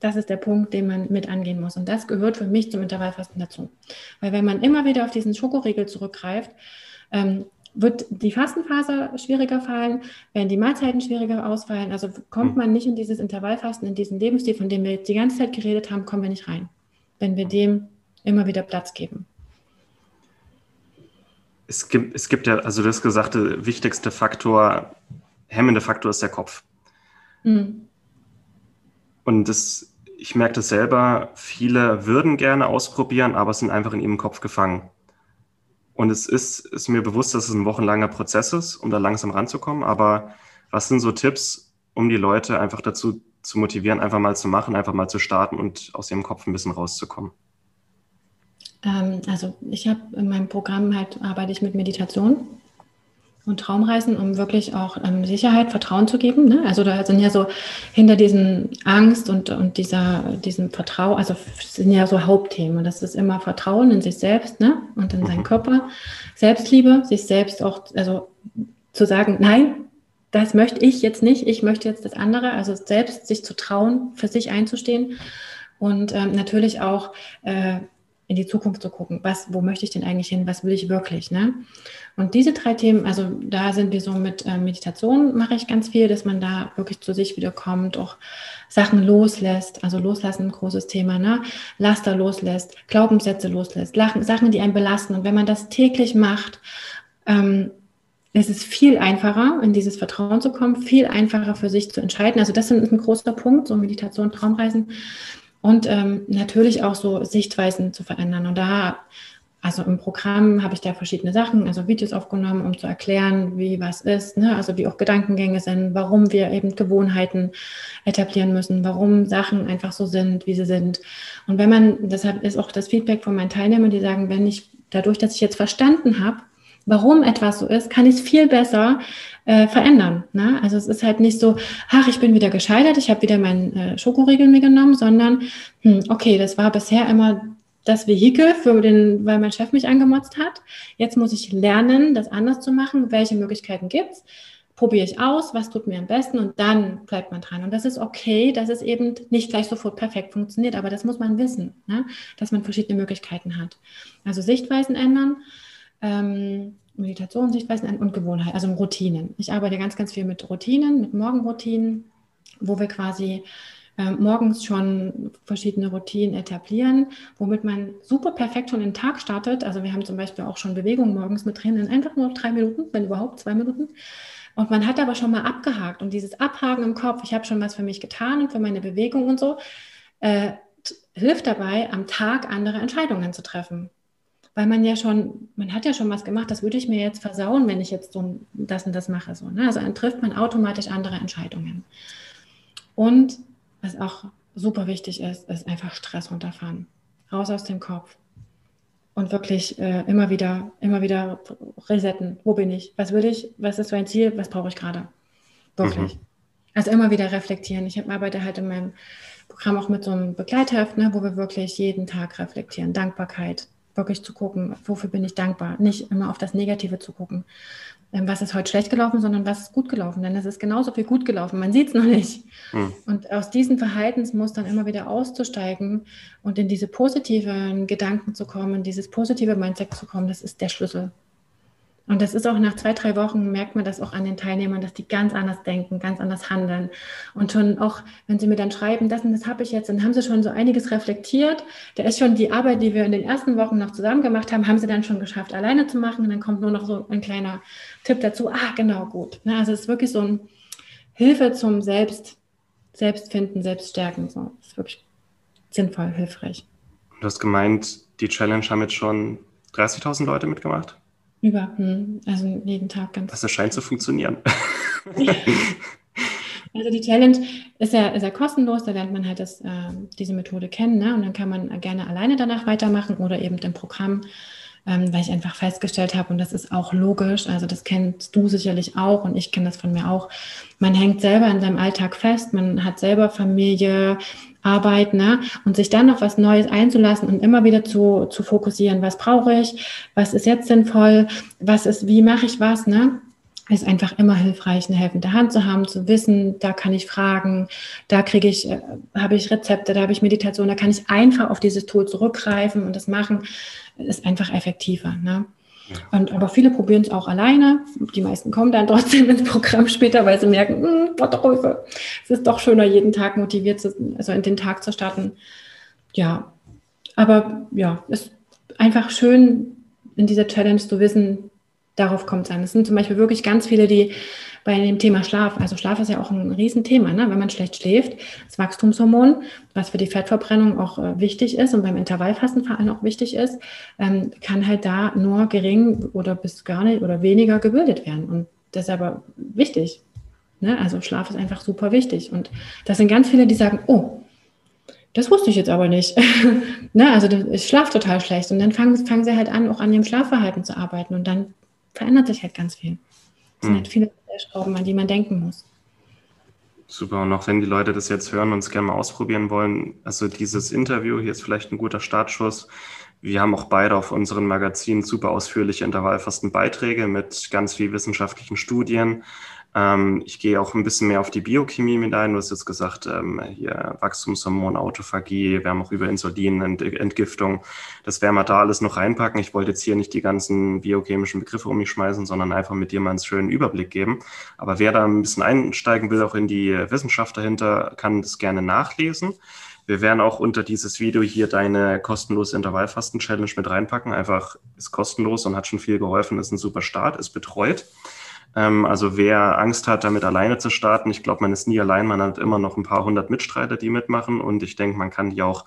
das ist der Punkt, den man mit angehen muss. Und das gehört für mich zum Intervallfasten dazu. Weil wenn man immer wieder auf diesen Schokoriegel zurückgreift, ähm, wird die Fastenphase schwieriger fallen, werden die Mahlzeiten schwieriger ausfallen. Also kommt hm. man nicht in dieses Intervallfasten, in diesen Lebensstil, von dem wir jetzt die ganze Zeit geredet haben, kommen wir nicht rein, wenn wir dem immer wieder Platz geben.
Es gibt, es gibt ja, also das gesagte wichtigste Faktor, hemmende Faktor ist der Kopf. Mhm. Und das ich merke das selber, viele würden gerne ausprobieren, aber sind einfach in ihrem Kopf gefangen. Und es ist, ist mir bewusst, dass es ein wochenlanger Prozess ist, um da langsam ranzukommen. Aber was sind so Tipps, um die Leute einfach dazu zu motivieren, einfach mal zu machen, einfach mal zu starten und aus ihrem Kopf ein bisschen rauszukommen?
Ähm, also ich habe in meinem Programm halt arbeite ich mit Meditation und Traumreisen, um wirklich auch ähm, Sicherheit, Vertrauen zu geben. Ne? Also da sind ja so hinter diesen Angst und, und dieser, diesem Vertrauen, also sind ja so Hauptthemen. Das ist immer Vertrauen in sich selbst ne? und in seinen mhm. Körper, Selbstliebe, sich selbst auch, also zu sagen, nein, das möchte ich jetzt nicht, ich möchte jetzt das andere, also selbst sich zu trauen, für sich einzustehen und ähm, natürlich auch äh, in die Zukunft zu gucken, was, wo möchte ich denn eigentlich hin, was will ich wirklich, ne? Und diese drei Themen, also da sind wir so mit äh, Meditation mache ich ganz viel, dass man da wirklich zu sich wiederkommt, auch Sachen loslässt, also loslassen, ein großes Thema, ne? Laster loslässt, Glaubenssätze loslässt, Lachen, Sachen, die einen belasten. Und wenn man das täglich macht, ähm, es ist viel einfacher, in dieses Vertrauen zu kommen, viel einfacher für sich zu entscheiden. Also das ist ein großer Punkt, so Meditation, Traumreisen und ähm, natürlich auch so Sichtweisen zu verändern. Und da, also im Programm habe ich da verschiedene Sachen, also Videos aufgenommen, um zu erklären, wie was ist, ne? also wie auch Gedankengänge sind, warum wir eben Gewohnheiten etablieren müssen, warum Sachen einfach so sind, wie sie sind. Und wenn man, deshalb ist auch das Feedback von meinen Teilnehmern, die sagen, wenn ich dadurch, dass ich jetzt verstanden habe, warum etwas so ist, kann ich es viel besser äh, verändern. Ne? Also es ist halt nicht so, ach, ich bin wieder gescheitert, ich habe wieder meinen äh, Schokoriegel mir genommen, sondern, hm, okay, das war bisher immer das Vehikel, für den, weil mein Chef mich angemotzt hat. Jetzt muss ich lernen, das anders zu machen. Welche Möglichkeiten gibt's? Probiere ich aus, was tut mir am besten und dann bleibt man dran. Und das ist okay, dass es eben nicht gleich sofort perfekt funktioniert, aber das muss man wissen, ne? dass man verschiedene Möglichkeiten hat. Also Sichtweisen ändern, ähm, Meditation, Sichtweisen und Gewohnheiten, also Routinen. Ich arbeite ganz, ganz viel mit Routinen, mit Morgenroutinen, wo wir quasi äh, morgens schon verschiedene Routinen etablieren, womit man super perfekt schon den Tag startet. Also wir haben zum Beispiel auch schon Bewegung morgens mit drin, in einfach nur drei Minuten, wenn überhaupt zwei Minuten. Und man hat aber schon mal abgehakt und dieses Abhaken im Kopf, ich habe schon was für mich getan und für meine Bewegung und so, äh, hilft dabei, am Tag andere Entscheidungen zu treffen weil man ja schon, man hat ja schon was gemacht, das würde ich mir jetzt versauen, wenn ich jetzt so das und das mache. So, ne? Also dann trifft man automatisch andere Entscheidungen. Und was auch super wichtig ist, ist einfach Stress runterfahren. Raus aus dem Kopf. Und wirklich äh, immer wieder, immer wieder resetten. Wo bin ich? Was will ich? Was ist mein Ziel? Was brauche ich gerade? Wirklich. Mhm. Also immer wieder reflektieren. Ich arbeite halt in meinem Programm auch mit so einem Begleitheft, ne, wo wir wirklich jeden Tag reflektieren. Dankbarkeit, wirklich zu gucken, wofür bin ich dankbar, nicht immer auf das Negative zu gucken. Ähm, was ist heute schlecht gelaufen, sondern was ist gut gelaufen, denn es ist genauso viel gut gelaufen, man sieht es noch nicht. Hm. Und aus diesen Verhaltensmustern immer wieder auszusteigen und in diese positiven Gedanken zu kommen, dieses positive Mindset zu kommen, das ist der Schlüssel. Und das ist auch nach zwei, drei Wochen, merkt man das auch an den Teilnehmern, dass die ganz anders denken, ganz anders handeln. Und schon auch, wenn sie mir dann schreiben, das und das habe ich jetzt, dann haben sie schon so einiges reflektiert. Da ist schon die Arbeit, die wir in den ersten Wochen noch zusammen gemacht haben, haben sie dann schon geschafft, alleine zu machen. Und dann kommt nur noch so ein kleiner Tipp dazu. Ah, genau, gut. Ne, also es ist wirklich so ein Hilfe zum Selbst, Selbstfinden, Selbststärken. So, das ist wirklich sinnvoll, hilfreich.
Du hast gemeint, die Challenge haben jetzt schon 30.000 Leute mitgemacht?
Über, hm, also jeden Tag ganz.
Das scheint zu funktionieren. [LAUGHS]
Also die Challenge ist ja, ist ja kostenlos, da lernt man halt das, äh, diese Methode kennen ne? und dann kann man gerne alleine danach weitermachen oder eben im Programm ähm, weil ich einfach festgestellt habe, und das ist auch logisch, also das kennst du sicherlich auch und ich kenne das von mir auch, man hängt selber in seinem Alltag fest, man hat selber Familie, Arbeit, ne? Und sich dann noch was Neues einzulassen und immer wieder zu, zu fokussieren, was brauche ich, was ist jetzt sinnvoll, was ist, wie mache ich was, ne? Ist einfach immer hilfreich, eine helfende Hand zu haben, zu wissen, da kann ich fragen, da kriege ich, äh, habe ich Rezepte, da habe ich Meditation, da kann ich einfach auf dieses Tool zurückgreifen und das machen, ist einfach effektiver. Ne? Ja. Und, aber viele probieren es auch alleine. Die meisten kommen dann trotzdem [LAUGHS] ins Programm später, weil sie merken, hm, Gott, es ist doch schöner, jeden Tag motiviert zu, also in den Tag zu starten. Ja, aber ja, es ist einfach schön, in dieser Challenge zu wissen, darauf kommt es an. Es sind zum Beispiel wirklich ganz viele, die bei dem Thema Schlaf, also Schlaf ist ja auch ein Riesenthema, ne? wenn man schlecht schläft, das Wachstumshormon, was für die Fettverbrennung auch äh, wichtig ist und beim Intervallfasten vor allem auch wichtig ist, ähm, kann halt da nur gering oder bis gar nicht oder weniger gebildet werden. Und das ist aber wichtig. Ne? Also Schlaf ist einfach super wichtig. Und das sind ganz viele, die sagen, oh, das wusste ich jetzt aber nicht. [LAUGHS] ne? Also ich schlafe total schlecht. Und dann fangen, fangen sie halt an, auch an ihrem Schlafverhalten zu arbeiten. Und dann verändert sich halt ganz viel. Es sind hm. halt viele Schrauben, an die man denken muss.
Super. Und auch wenn die Leute das jetzt hören und es gerne mal ausprobieren wollen, also dieses Interview hier ist vielleicht ein guter Startschuss. Wir haben auch beide auf unseren Magazinen super ausführliche Intervallfastenbeiträge mit ganz viel wissenschaftlichen Studien, ähm, ich gehe auch ein bisschen mehr auf die Biochemie mit ein. Du hast jetzt gesagt, ähm, hier Wachstumshormon, Autophagie, wir haben auch über Insulin, Entgiftung. Das werden wir da alles noch reinpacken. Ich wollte jetzt hier nicht die ganzen biochemischen Begriffe um mich schmeißen, sondern einfach mit dir mal einen schönen Überblick geben. Aber wer da ein bisschen einsteigen will, auch in die Wissenschaft dahinter, kann das gerne nachlesen. Wir werden auch unter dieses Video hier deine kostenlose Intervallfasten-Challenge mit reinpacken. Einfach ist kostenlos und hat schon viel geholfen, ist ein super Start, ist betreut. Ähm, also wer Angst hat, damit alleine zu starten, ich glaube, man ist nie allein, man hat immer noch ein paar hundert Mitstreiter, die mitmachen und ich denke, man kann die auch,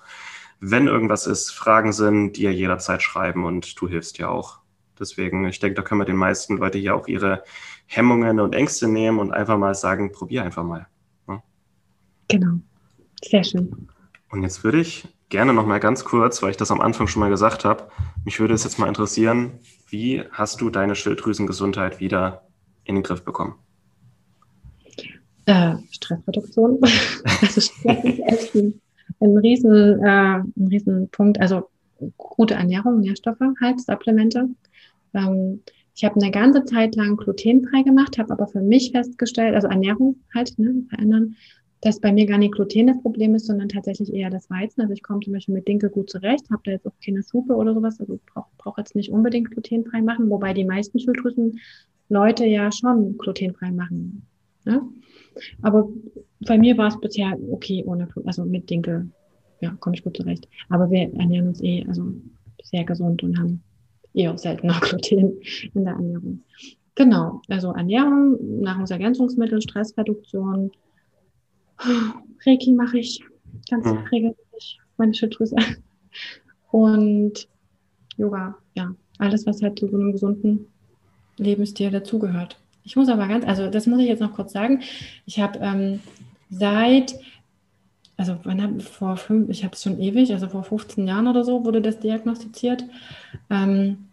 wenn irgendwas ist, Fragen sind, die ja jederzeit schreiben und du hilfst ja auch. Deswegen, ich denke, da können wir den meisten Leute hier auch ihre Hemmungen und Ängste nehmen und einfach mal sagen, probier einfach mal.
Ja? Genau, sehr schön.
Und jetzt würde ich gerne noch mal ganz kurz, weil ich das am Anfang schon mal gesagt habe, mich würde es jetzt mal interessieren, wie hast du deine Schilddrüsengesundheit wieder in den Griff bekommen?
Äh, Stressreduktion. [LAUGHS] also Stress ist echt ein, ein, riesen, äh, ein riesen Punkt. Also gute Ernährung, Nährstoffe halt, Supplemente. Ähm, ich habe eine ganze Zeit lang glutenfrei gemacht, habe aber für mich festgestellt, also Ernährung halt ne, verändern, dass bei mir gar nicht Gluten das Problem ist, sondern tatsächlich eher das Weizen. Also ich komme zum Beispiel mit Dinkel gut zurecht, habe da jetzt auch keine Suppe oder sowas, also brauche brauch jetzt nicht unbedingt glutenfrei machen, wobei die meisten Schilddrüsen Leute ja schon glutenfrei machen. Ne? Aber bei mir war es bisher okay ohne also mit Dinkel. Ja, komme ich gut zurecht. Aber wir ernähren uns eh also sehr gesund und haben eher seltener [LAUGHS] Gluten in der Ernährung. Genau, also Ernährung, Nahrungsergänzungsmittel, Stressreduktion. Reiki mache ich ganz mhm. regelmäßig, meine Schilddrüse. Und Yoga, ja, alles, was halt zu so einem gesunden Lebensstil dazugehört. Ich muss aber ganz, also das muss ich jetzt noch kurz sagen. Ich habe ähm, seit, also wann habe vor fünf, ich habe es schon ewig, also vor 15 Jahren oder so wurde das diagnostiziert. Ähm,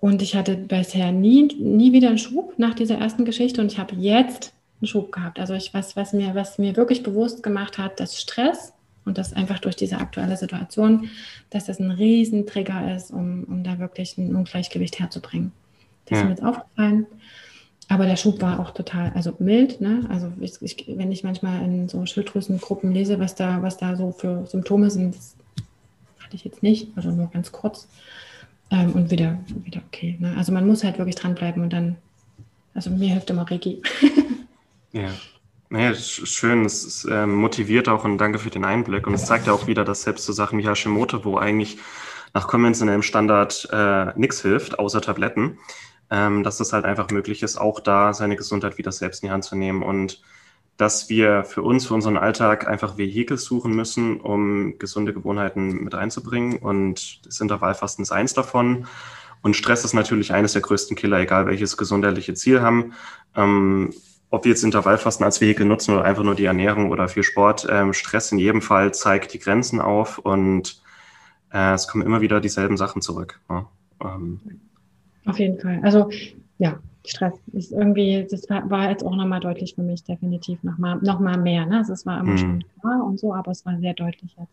und ich hatte bisher nie, nie wieder einen Schub nach dieser ersten Geschichte und ich habe jetzt einen Schub gehabt. Also ich weiß, was mir, was mir wirklich bewusst gemacht hat, dass Stress und das einfach durch diese aktuelle Situation, dass das ein Riesentrigger ist, um, um da wirklich ein Ungleichgewicht herzubringen. Das ja. ist mir jetzt aufgefallen. Aber der Schub war auch total, also mild, ne? Also ich, ich, wenn ich manchmal in so Schilddrüsengruppen lese, was da, was da so für Symptome sind, das hatte ich jetzt nicht, also nur ganz kurz. Ähm, und wieder, wieder okay. Ne? Also man muss halt wirklich dranbleiben und dann, also mir hilft immer Reiki. [LAUGHS]
ja. Naja, schön, es ist, äh, motiviert auch und danke für den Einblick. Und es zeigt ja auch wieder, dass selbst so Sachen wie Hashimoto, wo eigentlich nach konventionellem Standard äh, nichts hilft, außer Tabletten, ähm, dass es halt einfach möglich ist, auch da seine Gesundheit wieder selbst in die Hand zu nehmen und dass wir für uns, für unseren Alltag einfach Vehikel suchen müssen, um gesunde Gewohnheiten mit reinzubringen. Und das Intervallfasten ist eins davon. Und Stress ist natürlich eines der größten Killer, egal welches gesundheitliche Ziel haben. Ähm, ob wir jetzt Intervallfasten als Vehikel nutzen oder einfach nur die Ernährung oder für Sport, ähm, Stress in jedem Fall zeigt die Grenzen auf und äh, es kommen immer wieder dieselben Sachen zurück. Ja.
Ähm. Auf jeden Fall. Also ja, Stress ist irgendwie, das war, war jetzt auch nochmal deutlich für mich, definitiv nochmal noch mal mehr. Ne? Also es war immer mhm. schon klar und so, aber es war sehr deutlich jetzt.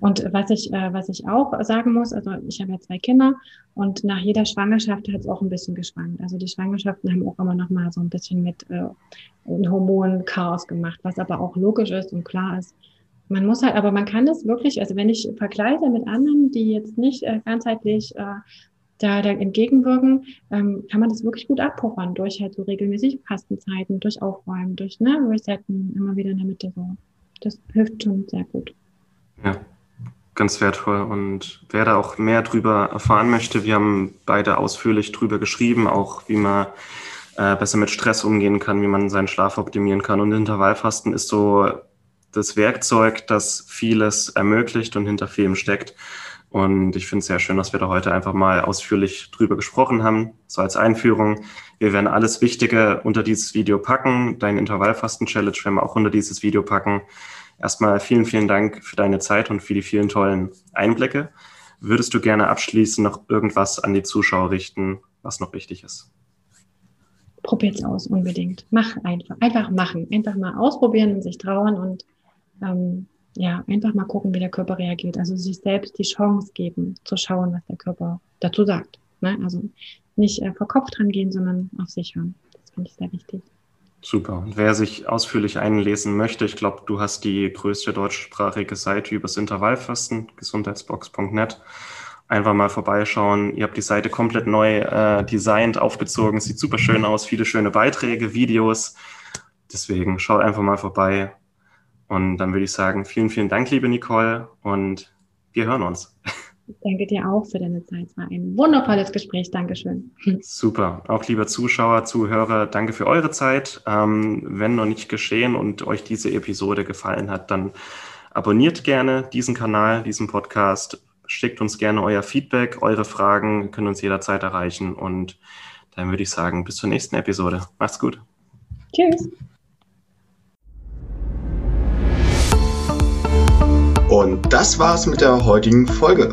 Und was ich, äh, was ich auch sagen muss, also ich habe ja zwei Kinder und nach jeder Schwangerschaft hat es auch ein bisschen geschwankt. Also die Schwangerschaften haben auch immer noch mal so ein bisschen mit äh, Hormonchaos gemacht, was aber auch logisch ist und klar ist. Man muss halt, aber man kann das wirklich, also wenn ich vergleiche mit anderen, die jetzt nicht äh, ganzheitlich äh, da, da entgegenwirken, ähm, kann man das wirklich gut abpuffern durch halt so regelmäßig Fastenzeiten, durch Aufräumen, durch ne, Resetten, immer wieder in der Mitte so. Das hilft schon sehr gut.
Ja, ganz wertvoll. Und wer da auch mehr drüber erfahren möchte, wir haben beide ausführlich drüber geschrieben, auch wie man äh, besser mit Stress umgehen kann, wie man seinen Schlaf optimieren kann. Und Intervallfasten ist so das Werkzeug, das vieles ermöglicht und hinter vielem steckt. Und ich finde es sehr schön, dass wir da heute einfach mal ausführlich drüber gesprochen haben, so als Einführung. Wir werden alles Wichtige unter dieses Video packen. Dein Intervallfasten-Challenge werden wir auch unter dieses Video packen. Erstmal vielen, vielen Dank für deine Zeit und für die vielen tollen Einblicke. Würdest du gerne abschließend noch irgendwas an die Zuschauer richten, was noch wichtig ist?
Probiert's aus, unbedingt. Mach einfach. Einfach machen. Einfach mal ausprobieren und sich trauen und ähm, ja, einfach mal gucken, wie der Körper reagiert. Also sich selbst die Chance geben, zu schauen, was der Körper dazu sagt. Ne? Also nicht äh, vor Kopf dran gehen, sondern auf sich hören. Das finde ich sehr wichtig.
Super. Und wer sich ausführlich einlesen möchte, ich glaube, du hast die größte deutschsprachige Seite übers Intervallfasten, gesundheitsbox.net. Einfach mal vorbeischauen. Ihr habt die Seite komplett neu äh, designt, aufgezogen, sieht super schön aus, viele schöne Beiträge, Videos. Deswegen schaut einfach mal vorbei. Und dann würde ich sagen, vielen, vielen Dank, liebe Nicole, und wir hören uns. [LAUGHS]
Ich danke dir auch für deine Zeit. Es war ein wundervolles Gespräch. Dankeschön.
Super. Auch lieber Zuschauer, Zuhörer, danke für eure Zeit. Ähm, wenn noch nicht geschehen und euch diese Episode gefallen hat, dann abonniert gerne diesen Kanal, diesen Podcast. Schickt uns gerne euer Feedback, eure Fragen, können uns jederzeit erreichen. Und dann würde ich sagen, bis zur nächsten Episode. Macht's gut. Tschüss.
Und das war's mit der heutigen Folge.